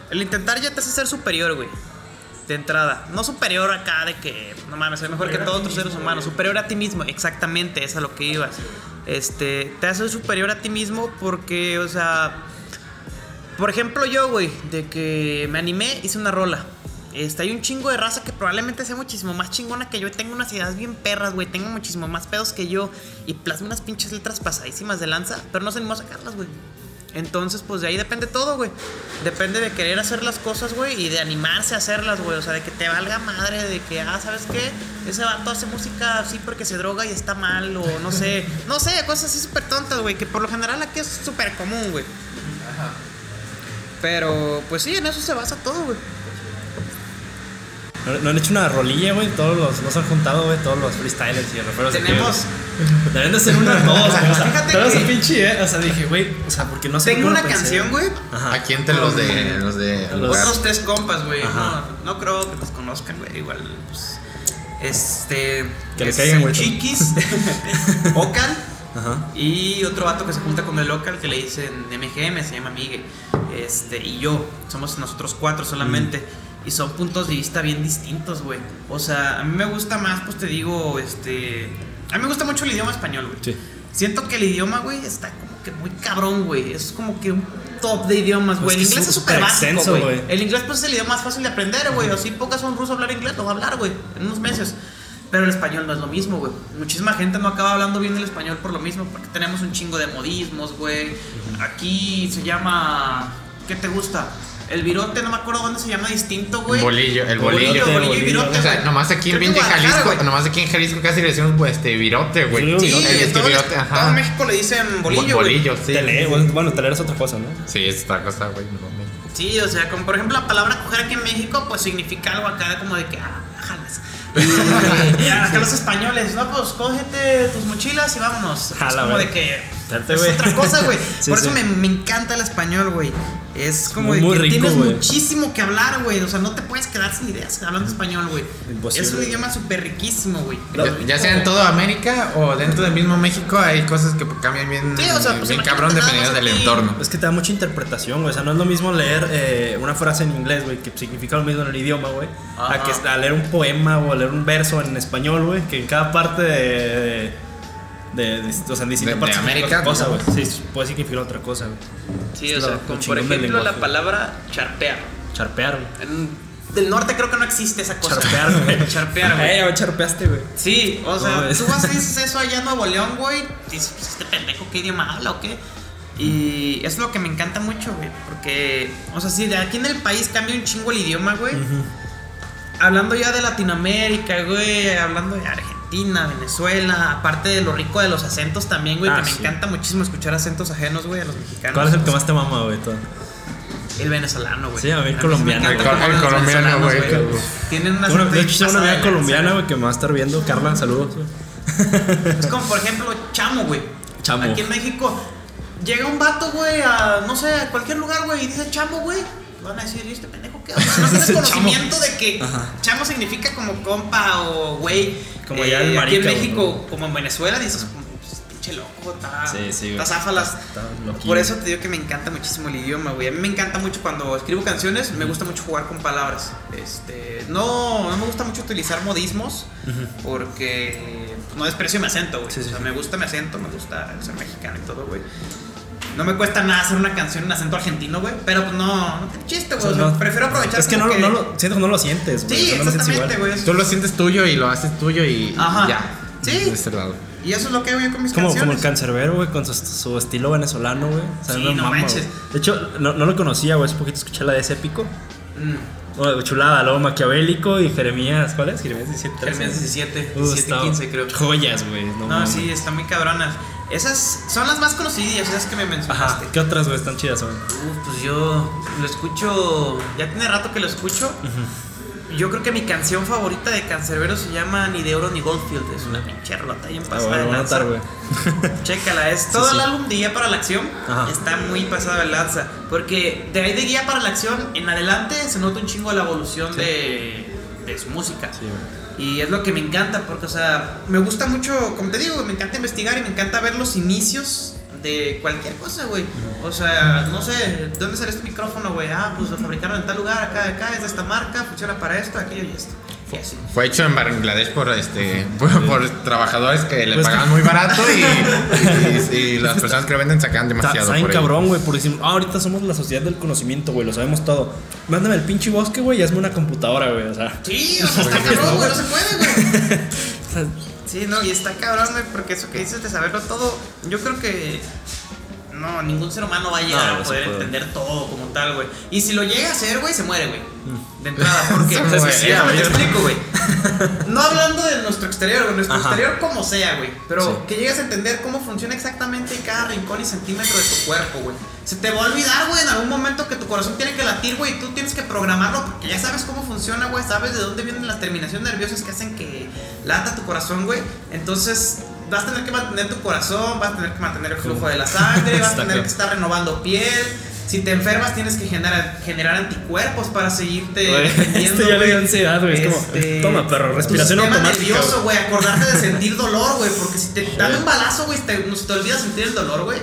El intentar ya te hace ser superior, güey. De entrada. No superior acá de que. No mames, soy mejor que todos otros seres humanos. Superior a ti mismo. Exactamente, es a lo que ibas. Este. Te hace superior a ti mismo porque, o sea. Por ejemplo, yo, güey, de que me animé, hice una rola. Este, hay un chingo de raza que probablemente sea muchísimo más chingona que yo. Tengo unas ideas bien perras, güey. Tengo muchísimo más pedos que yo. Y plasmo unas pinches letras pasadísimas de lanza. Pero no se animó a sacarlas, güey. Entonces, pues de ahí depende todo, güey. Depende de querer hacer las cosas, güey. Y de animarse a hacerlas, güey. O sea, de que te valga madre. De que, ah, ¿sabes qué? Ese vato hace música así porque se droga y está mal. O no sé. No sé, cosas así súper tontas, güey. Que por lo general aquí es súper común, güey. Pero, pues sí, en eso se basa todo, güey. ¿No, no han hecho una rolilla, güey? Todos los, no se han juntado, güey, todos los freestylers y aquí, Tenemos. Deben de ser una todos, güey. O sea, Fíjate que- pinche, eh, O sea, dije, güey, o sea, porque no sé Tengo una pensé. canción, güey. Ajá. Aquí entre los de los de Los-. Otros tres compas, güey. No, no creo que los conozcan, güey. Igual, pues. Este. Que le es caigan, güey. Chiquis, *laughs* Ocal. Ajá. Y otro vato que se junta con el local que le dicen MGM, se llama Migue. Este, y yo, somos nosotros cuatro solamente. Y son puntos de vista bien distintos, güey. O sea, a mí me gusta más, pues te digo, este. A mí me gusta mucho el idioma español, güey. Sí. Siento que el idioma, güey, está como que muy cabrón, güey. Es como que un top de idiomas, güey. Pues el inglés es súper básico, güey. El inglés, pues es el idioma más fácil de aprender, güey. O si pocas un ruso a hablar inglés, lo va a hablar, güey, en unos meses. Pero el español no es lo mismo, güey. Muchísima gente no acaba hablando bien el español por lo mismo, porque tenemos un chingo de modismos, güey. Aquí se llama. ¿Qué te gusta? El virote, no me acuerdo dónde se llama distinto, güey. Bolillo, el Bolillo, bolillo. bolillo, y bolillo. virote. O sea, nomás aquí en pinche Jalisco, nomás aquí en Jalisco casi le decimos pues, este virote, güey. Sí, Sí, Virote. todo, virote, todo ajá. México le dicen bolillo. Bolillo, sí. Tele, güey. Bueno, tele es otra cosa, ¿no? Sí, es otra cosa, güey. no. Sí, o sea, como por ejemplo la palabra coger aquí en México, pues significa algo acá como de que, ah, jalas. *laughs* *laughs* Y y acá los españoles, no, pues cógete tus mochilas y vámonos. es Jala, como güey. de que Espérate, es güey. otra cosa, güey. *laughs* Sí, por eso sí. me, me encanta el español, güey. Es como Muy, de muy que rico, tienes güey. muchísimo que hablar, güey. O sea, no te puedes quedar sin ideas hablando español, güey. Es un idioma súper riquísimo, güey. Ya, ya sea en toda América o dentro del mismo México, hay cosas que cambian bien, Sí, o sea, pues bien cabrón dependiendo del entorno. Es que te da mucha interpretación, güey. O sea, no es lo mismo leer eh, una frase en inglés, güey, que significa lo mismo en el idioma, güey. A Ajá. que a leer un poema o leer un verso en español, güey, que en cada parte de. de, de- o sea, en distintas De- de América, significa otra cosa. Sí, puede significar otra cosa, güey. Sí, Es o sea, como por ejemplo la palabra charpear. Charpear, güey. Del norte creo que no existe esa cosa. Charpear, güey. *laughs* Charpear, güey. Eh, charpeaste, güey. Sí, o sea, No, tú vas y *laughs* dices eso allá en Nuevo León, güey. Dices, pues este pendejo, ¿qué idioma habla o qué? Y es lo que me encanta mucho, güey. Porque, o sea, si de aquí en el país cambia un chingo el idioma, güey. Hablando ya de Latinoamérica, güey. Hablando de Argentina, Venezuela. Aparte de lo rico de los acentos también, güey. Ah, que me sí. encanta muchísimo escuchar acentos ajenos, güey, a los mexicanos. ¿Cuál es el que más te mama, güey? todo? el venezolano, güey. Sí, a mí el me colombiano, El colombiano, güey. Tienen una de hecho, una de colombiana, güey, que me va a estar viendo. Carla, saludos, güey. Es como, por ejemplo, Chamo, güey. Chamo. Aquí en México, llega un vato, güey, a, no sé, a cualquier lugar, güey, y dice Chamo, güey. Van a decir, ¿y este pendejo qué? O sea, no tienes conocimiento de que Ajá. Chamo significa como compa o güey. Eh, Como ya el Aquí en. México, como en Venezuela, dices, pues, pinche loco, está. Sí, sí. Está záfalas. Por eso te digo que me encanta muchísimo el idioma, güey. A mí me encanta mucho cuando escribo canciones, me gusta mucho jugar con palabras. Este, no, no me gusta mucho utilizar modismos porque pues, no desprecio mi acento, güey. Sí, sí, o sea, sí. me gusta mi acento, me gusta ser mexicano y todo, güey. No me cuesta nada hacer una canción en acento argentino, güey. Pero pues no, no tiene chiste, güey. sea, O sea, no- prefiero aprovechar Es que no, lo- no lo, siento que no lo sientes, güey. Sí, no exactamente, igual. güey. Tú lo sientes tuyo y lo haces tuyo y Ajá. ya. Sí. De este lado. Y eso es lo que hago yo con mis Es como, como el canciones. cancerbero, güey, con su, su estilo venezolano, güey. O sea, Sí, me no mama, manches. De hecho, no, no lo conocía, güey. Hace poquito escuché la de ese épico. Mm, Oh, chulada, luego Maquiavélico y Jeremías. ¿Cuál es? Jeremías 17. Jeremías 17, Uh, 17, está- 15 creo. Joyas, güey. No, No, sí, están muy cabronas. Esas son las más conocidas, esas que me Ajá. mencionaste. ¿Qué otras, güey? Están chidas, güey. Uf, pues yo lo escucho, ya tiene rato que lo escucho. Yo creo que mi canción favorita de Cancerbero se llama Ni de Oro ni Goldfield. Es una pinche rolota bien Ah, pasada bueno, de lanza. anotar, güey. *laughs* Chécala, es todo sí. el álbum de Guía para la Acción. Ajá. Está muy pasado de lanza. Porque de ahí de Guía para la Acción en adelante se nota un chingo la evolución de, de su música. Sí, güey. Y es lo que me encanta, porque, o sea, me gusta mucho, como te digo, me encanta investigar y me encanta ver los inicios de cualquier cosa, güey. O sea, no sé, ¿de dónde sale este micrófono, güey? Ah, pues lo fabricaron en tal lugar, acá, acá, es de esta marca, funciona para esto, aquello y esto. Así. Fue hecho en Bangladesh por este por, por trabajadores que le Pues- pagaban muy barato y, *laughs* y- y las personas que lo venden sacan demasiado por ello. cabrón, güey, porque decimos, ah, ahorita somos la sociedad del conocimiento, güey, lo sabemos todo. Mándame el pinche bosque, güey, y hazme una computadora, güey, o sea. Sí, o sea, está cabrón, güey, no se puede, güey. o *laughs* sea, Sí, no, y está cabrón, güey, porque eso que dices de saberlo todo, yo creo que no, ningún ser humano va a llegar No, a poder entender todo como tal, güey. Y si lo llega a hacer, güey, se muere, güey. De entrada, *laughs* porque Se muere, sí, te explico, güey. *laughs* No hablando de nuestro exterior, güey, nuestro Ajá. exterior como sea, güey. Pero Sí. que llegues a entender cómo funciona exactamente cada rincón y centímetro de tu cuerpo, güey. Se te va a olvidar, güey, en algún momento que tu corazón tiene que latir, güey, y tú tienes que programarlo porque ya sabes cómo funciona, güey, sabes de dónde vienen las terminaciones nerviosas que hacen que lata tu corazón, güey. Entonces, vas a tener que mantener tu corazón, vas a tener que mantener el flujo de la sangre, *laughs* vas a tener que estar renovando piel. Si te enfermas, tienes que generar, generar anticuerpos para seguirte. *laughs* Defendiendo, este ya le dio ansiedad, güey, es como, toma, perro, respiración tu automática, nervioso, güey. acordarte de sentir dolor, güey, porque si te dan un balazo, güey, te, no se te olvida sentir el dolor, güey.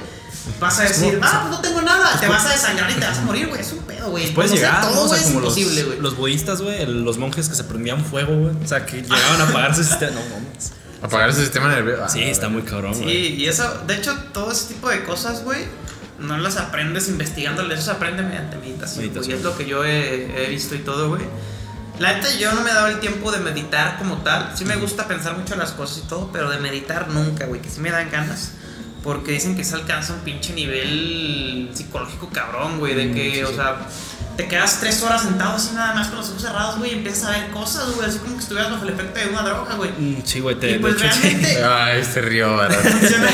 Vas a decir, ah, pues no tengo nada, te vas a desangrar y te vas a morir, güey. Es un pedo, güey. Puedes Conocer llegar, ¿no? todo, O sea, es como los, imposible, güey. los budistas, güey, los monjes que se prendían fuego, güey. O sea, que llegaban a apagar su sistema. No mames. Apagar su sistema nervioso. Sí, está muy cabrón, Sí, güey. y eso, de hecho, todo ese tipo de cosas, güey, no las aprendes investigándolas, eso se aprende mediante meditación. Meditación. Es lo que yo he, he visto y todo, güey. La neta, yo no me he dado el tiempo de meditar como tal. Sí me gusta pensar mucho en las cosas y todo, pero de meditar nunca, güey, que sí me dan ganas. Porque dicen que se alcanza un pinche nivel psicológico cabrón, güey, de que, o sea, te quedas tres horas sentado así nada más con los ojos cerrados, güey, y empiezas a ver cosas, güey, así como que estuvieras bajo el efecto de una droga, güey. Mm, Sí, güey, te Y pues de hecho, sí. realmente *laughs* Ay, se rió, ¿verdad? *laughs* funciona,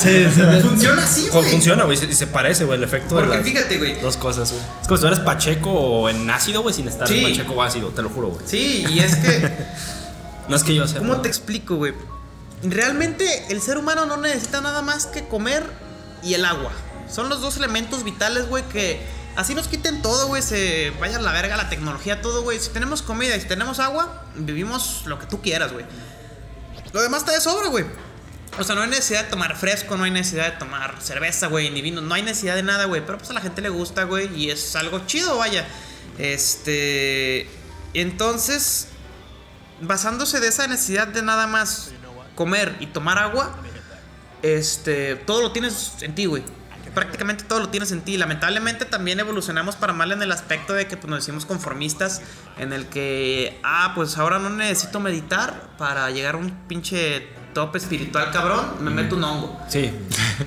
Sí, sí, *laughs* funciona así, Como güey. funciona, güey, y se parece, güey, el efecto de Porque las fíjate, güey. dos cosas, güey. Es como si tú eres pacheco o en ácido, güey, sin estar Sí. en pacheco o ácido, te lo juro, güey. Sí, y es que, No es que yo sepa. ¿cómo te explico, güey? Realmente el ser humano no necesita nada más que comer y el agua. Son los dos elementos vitales, güey, que así nos quiten todo, güey, vaya a la verga la tecnología, todo, güey. Si tenemos comida y si tenemos agua, vivimos lo que tú quieras, güey. Lo demás está de sobra, güey. O sea, no hay necesidad de tomar fresco, no hay necesidad de tomar cerveza, güey, ni vino, no hay necesidad de nada, güey. Pero pues a la gente le gusta, güey, y es algo chido, vaya. Este. Entonces, basándose de esa necesidad de nada más comer y tomar agua, este, todo lo tienes en ti, güey. Prácticamente todo lo tienes en ti. Lamentablemente también evolucionamos para mal en el aspecto de que pues, nos hicimos conformistas, en el que, ah, pues ahora no necesito meditar para llegar a un pinche tope espiritual cabrón, me meto un hongo. Sí.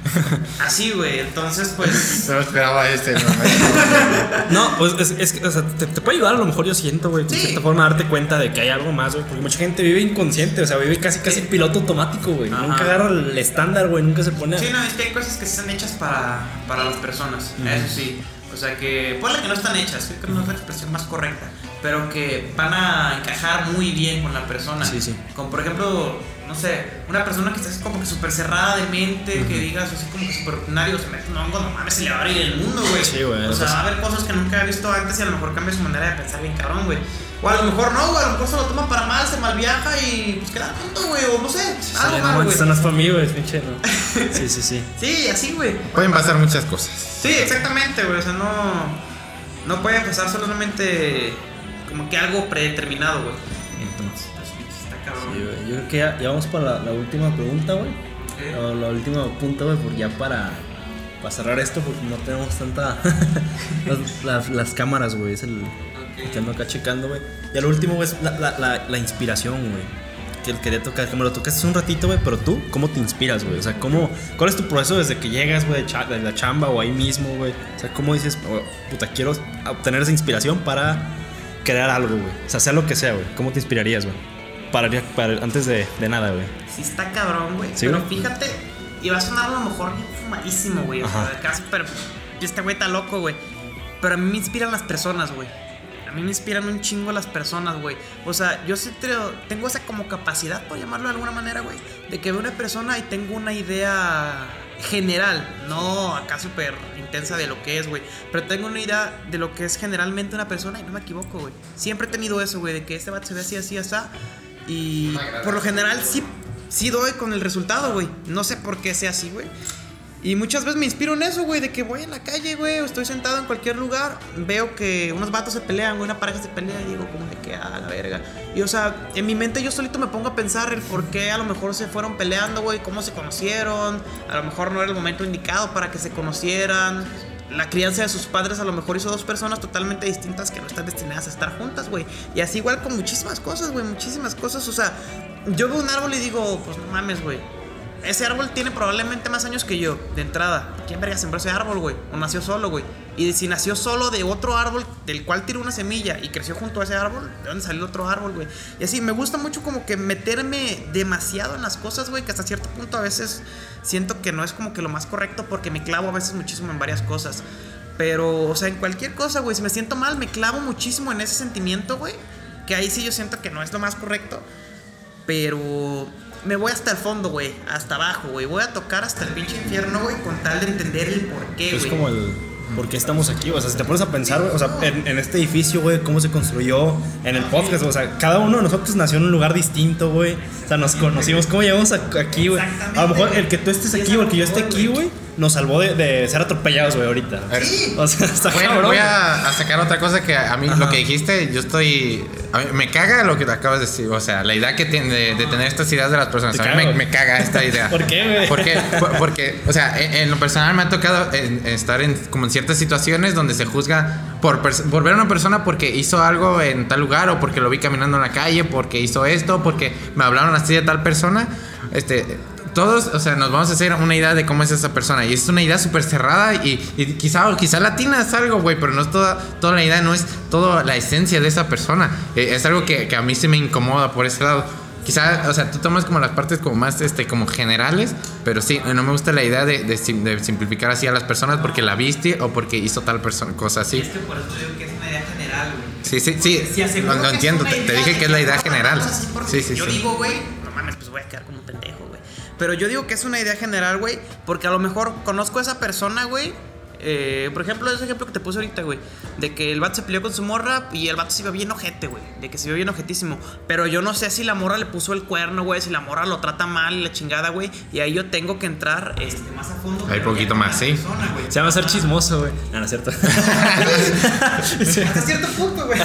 *laughs* Así, güey. Entonces, pues... *laughs* No esperaba este, ¿no? *laughs* No, pues es, es que, o sea, te, te puede ayudar a lo mejor, yo siento, güey, de Sí. cierta forma darte cuenta de que hay algo más, güey. Porque mucha gente vive inconsciente, o sea, vive casi, casi en piloto automático, güey. Ajá. Nunca agarra el estándar, güey, nunca se pone. Sí, no, es que hay cosas que están hechas para, para las personas. Eso sí. O sea, que ponle que no están hechas, creo que no es la expresión más correcta, pero que van a encajar muy bien con la persona. Sí, sí. Como por ejemplo, no sé, una persona que esté así como que súper cerrada de mente, que digas así como que súper ordinario, se mete un hongo, no mames, se le va a abrir el mundo, güey. Sí, güey, O sea, pues- va a haber cosas que nunca ha visto antes y a lo mejor cambia su manera de pensar bien cabrón, güey. O a lo mejor no, güey, a lo mejor se lo toma para mal, se malviaja y pues queda tonto, güey, o no sé, algo Sale, mal, no, güey. no es para mí, güey, pinche, no. *laughs* Sí, sí, sí. Sí, así, güey. Pueden pasar muchas cosas. Sí, exactamente, güey. O sea, no, no puede pasar solamente como que algo predeterminado, güey. Yo creo que ya, ya vamos para la, la última pregunta, güey. La última punta, güey, porque ya para, para cerrar esto, porque no tenemos tanta. *laughs* las, las- las cámaras, güey, es el. Que ando acá checando, güey. Y al último, güey, es la, la, la, inspiración, güey. Que el quería tocar, que me lo tocaste un ratito, güey, pero tú, ¿cómo te inspiras, güey? O sea, ¿cómo, ¿cuál es tu proceso desde que llegas, güey, de la chamba o ahí mismo, güey? O sea, ¿cómo dices, oh, puta, quiero obtener esa inspiración para crear algo, güey? O sea, sea lo que sea, güey. ¿Cómo te inspirarías, güey? Para, para, antes de, de nada, güey. Sí está cabrón, güey. Sí, pero güey. fíjate, y va a sonar a lo mejor bien fumadísimo, güey. O sea, súper... Este güey está loco, güey. Pero a mí me inspiran las personas, güey. A mí me inspiran un chingo las personas, güey. O sea, yo sí tengo esa como capacidad, por llamarlo de alguna manera, güey, de que veo una persona y tengo una idea general, no acá súper intensa de lo que es, güey. Pero tengo una idea de lo que es generalmente una persona y no me equivoco, güey. Siempre he tenido eso, güey, de que este vato se ve así, así, así. Y por lo general sí, sí doy con el resultado, güey. No sé por qué sea así, güey. Y muchas veces me inspiro en eso, güey, de que voy en la calle, güey, o estoy sentado en cualquier lugar, veo que unos vatos se pelean, güey, una pareja se pelea y digo como de que a la verga. Y o sea, en mi mente yo solito me pongo a pensar el por qué a lo mejor se fueron peleando, güey, cómo se conocieron, a lo mejor no era el momento indicado para que se conocieran. La crianza de sus padres a lo mejor hizo dos personas totalmente distintas que no están destinadas a estar juntas, güey. Y así igual con muchísimas cosas, güey, muchísimas cosas. O sea, yo veo un árbol y digo, pues no mames, güey. Ese árbol tiene probablemente más años que yo, de entrada. ¿Quién verga sembró ese árbol, güey? O nació solo, güey. Y si nació solo de otro árbol del cual tiró una semilla y creció junto a ese árbol, ¿de dónde salió otro árbol, güey? Y así, me gusta mucho como que meterme demasiado en las cosas, güey, que hasta cierto punto a veces siento que no es como que lo más correcto porque me clavo a veces muchísimo en varias cosas. Pero, o sea, en cualquier cosa, güey, si me siento mal, me clavo muchísimo en ese sentimiento, güey. Que ahí sí yo siento que no es lo más correcto. Pero me voy hasta el fondo, güey. Hasta abajo, güey. Voy a tocar hasta el pinche infierno, güey. Con tal de entender el porqué, güey. Es como el. ¿Por qué estamos aquí? O sea, si te pones a pensar, güey, o sea, en, en este edificio, güey, cómo se construyó, en el podcast, o sea, cada uno de nosotros nació en un lugar distinto, güey. O sea, nos conocimos, ¿cómo llegamos aquí, güey? A lo mejor el que tú estés aquí o el que yo esté aquí, güey. Nos salvó de, de ser atropellados, güey, ahorita. Ver, O sea, *laughs* está Voy, a- cabrón. voy a, a sacar otra cosa que a mí Ajá. lo que dijiste, yo estoy. a mí me caga lo que te acabas de decir. O sea, la idea que tiene de, de tener estas ideas de las personas. Te A mí me, caga esta idea. *laughs* ¿Por qué, güey? Porque, por- porque, o sea, en, en lo personal me ha tocado en- estar en como en ciertas situaciones donde se juzga por, por ver a una persona porque hizo algo en tal lugar o porque lo vi caminando en la calle, porque hizo esto, porque me hablaron así de tal persona. Este, todos, o sea, nos vamos a hacer una idea de cómo es esa persona. Y es una idea súper cerrada y, y quizá, quizá latina es algo, güey, pero no es toda, toda la idea, no es toda la esencia de esa persona. Eh, es algo que, que a mí se me incomoda por ese lado. Quizá, o sea, tú tomas como las partes como más, este, como generales, pero sí, no me gusta la idea de, de de simplificar así a las personas porque la viste o porque hizo tal persona, cosa así. Es que por eso digo que es una idea general, güey. Sí, sí, sí, Si es entiendo, te, te dije que es la idea general. porque Sí, sí, Yo sí. digo, güey, no mames, pues voy a quedar como. Pero yo digo que es una idea general, güey, porque a lo mejor conozco a esa persona, güey. Eh, por ejemplo, ese ejemplo que te puse ahorita, güey. De que el vato se peleó con su morra y el vato se iba bien ojete, güey. De que se vio bien ojetísimo. Pero yo no sé si la morra le puso el cuerno, güey. Si la morra lo trata mal y la chingada, güey. Y ahí yo tengo que entrar este, más a fondo. Hay poquito más, sí. persona. Se llama ser chismoso, güey. No, no es cierto. *laughs* Hasta cierto punto, güey.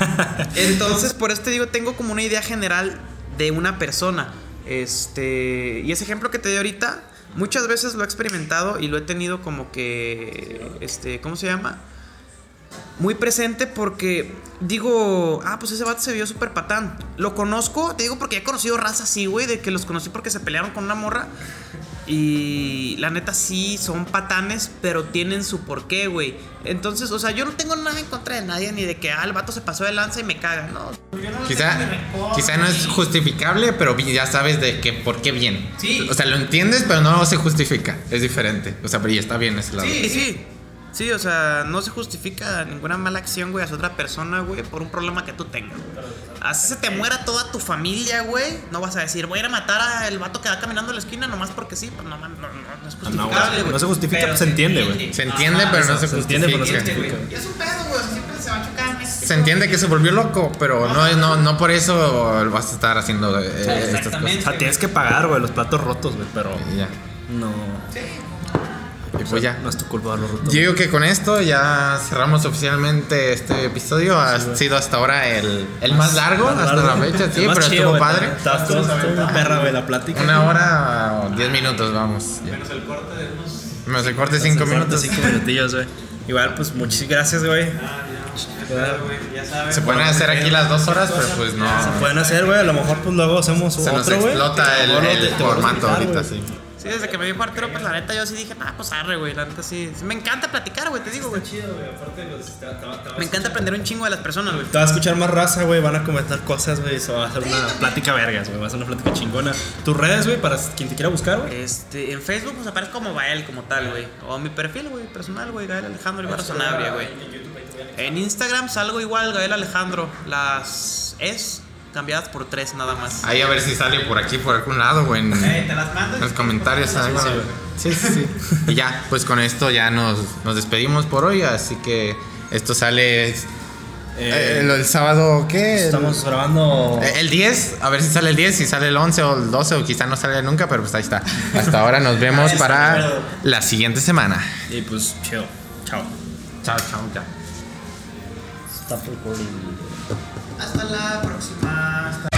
*laughs* Entonces, por esto digo, tengo como una idea general de una persona. Este. Y ese ejemplo que te di ahorita, muchas veces lo he experimentado y lo he tenido como que. Este. ¿Cómo se llama? Muy presente porque digo, ah, pues ese vato se vio súper patán. Lo conozco, te digo porque he conocido raza así, güey, de que los conocí porque se pelearon con una morra. Y la neta sí son patanes, pero tienen su porqué, güey. Entonces, o sea, yo no tengo nada en contra de nadie, ni de que, ah, el vato se pasó de lanza y me caga, no. No Quizá, quizá no es justificable, pero ya sabes de que por qué bien. Sí. O sea, lo entiendes, pero no se justifica. Es diferente. O sea, pero ya está bien ese lado. Sí, sí. Sí, o sea, no se justifica ninguna mala acción, güey, hacia otra persona, güey, por un problema que tú tengas. Así se te muera toda tu familia, güey. No vas a decir, voy a ir a matar al vato que va caminando en la esquina nomás porque sí. Pues no, no, no, no es no, justificable, güey. No se justifica, Pero pues se entiende, güey. Se entiende, pero no se Se entiende, pero no se justifica. Y es un pedo, güey. Siempre se va a chocar. Se entiende que se volvió loco, pero no, no, no por eso vas a estar haciendo eh, estas cosas. O sea, tienes que pagar, güey, los platos rotos, güey, pero ya. no. Y pues ya. No es tu culpa. Yo digo que con esto ya cerramos oficialmente este episodio. Ha sido hasta ahora el, el más largo Más hasta largo. la fecha, sí, Más pero chido, estuvo padre. Está estuvo- estuvo una perra, güey, la plática. Una hora o diez minutos, vamos. Menos el corte de unos. Menos el corte de cinco minutos. Cinco minutillos, güey. Igual, pues muchísimas gracias, güey. Sabes. Se pueden hacer aquí las dos horas, pero pues no. Pueden hacer, güey. A lo mejor, pues luego hacemos Se nos otro, güey. explota el, el a formato ahorita, sí. Sí, desde que me dijo Arturo, pues la neta yo sí dije, ah, pues arre, güey. La neta sí. Me encanta platicar, güey, te digo, güey. Me encanta aprender un chingo de las personas, güey. Te va a escuchar más raza, güey. Van a comentar cosas, güey. Eso va a ser una plática vergas, güey. Va a ser una plática chingona. Tus redes, güey, para quien te quiera buscar, güey. Este, en Facebook pues aparezco como Gael como tal, güey. O mi perfil, güey, personal, güey, Gael Alejandro Ibarra Sanabria, güey. En Instagram salgo igual, Gael Alejandro. Las es cambiadas por tres nada más. Ahí a ver si sale por aquí, por algún lado, güey. En, Eh, te las mando. en los comentarios. Sí, sí, sí. *laughs* Y ya, pues con esto ya nos, nos despedimos por hoy. Así que esto sale eh, lo del sábado, ¿qué? Estamos grabando. Eh, El 10, a ver si sale el 10, si sale el 11 o el 12 o quizá no salga nunca, pero pues ahí está. Hasta ahora nos vemos para la siguiente semana. Y pues, chido. Chao. Chao, chao, chao. Stop recording. Hasta la próxima.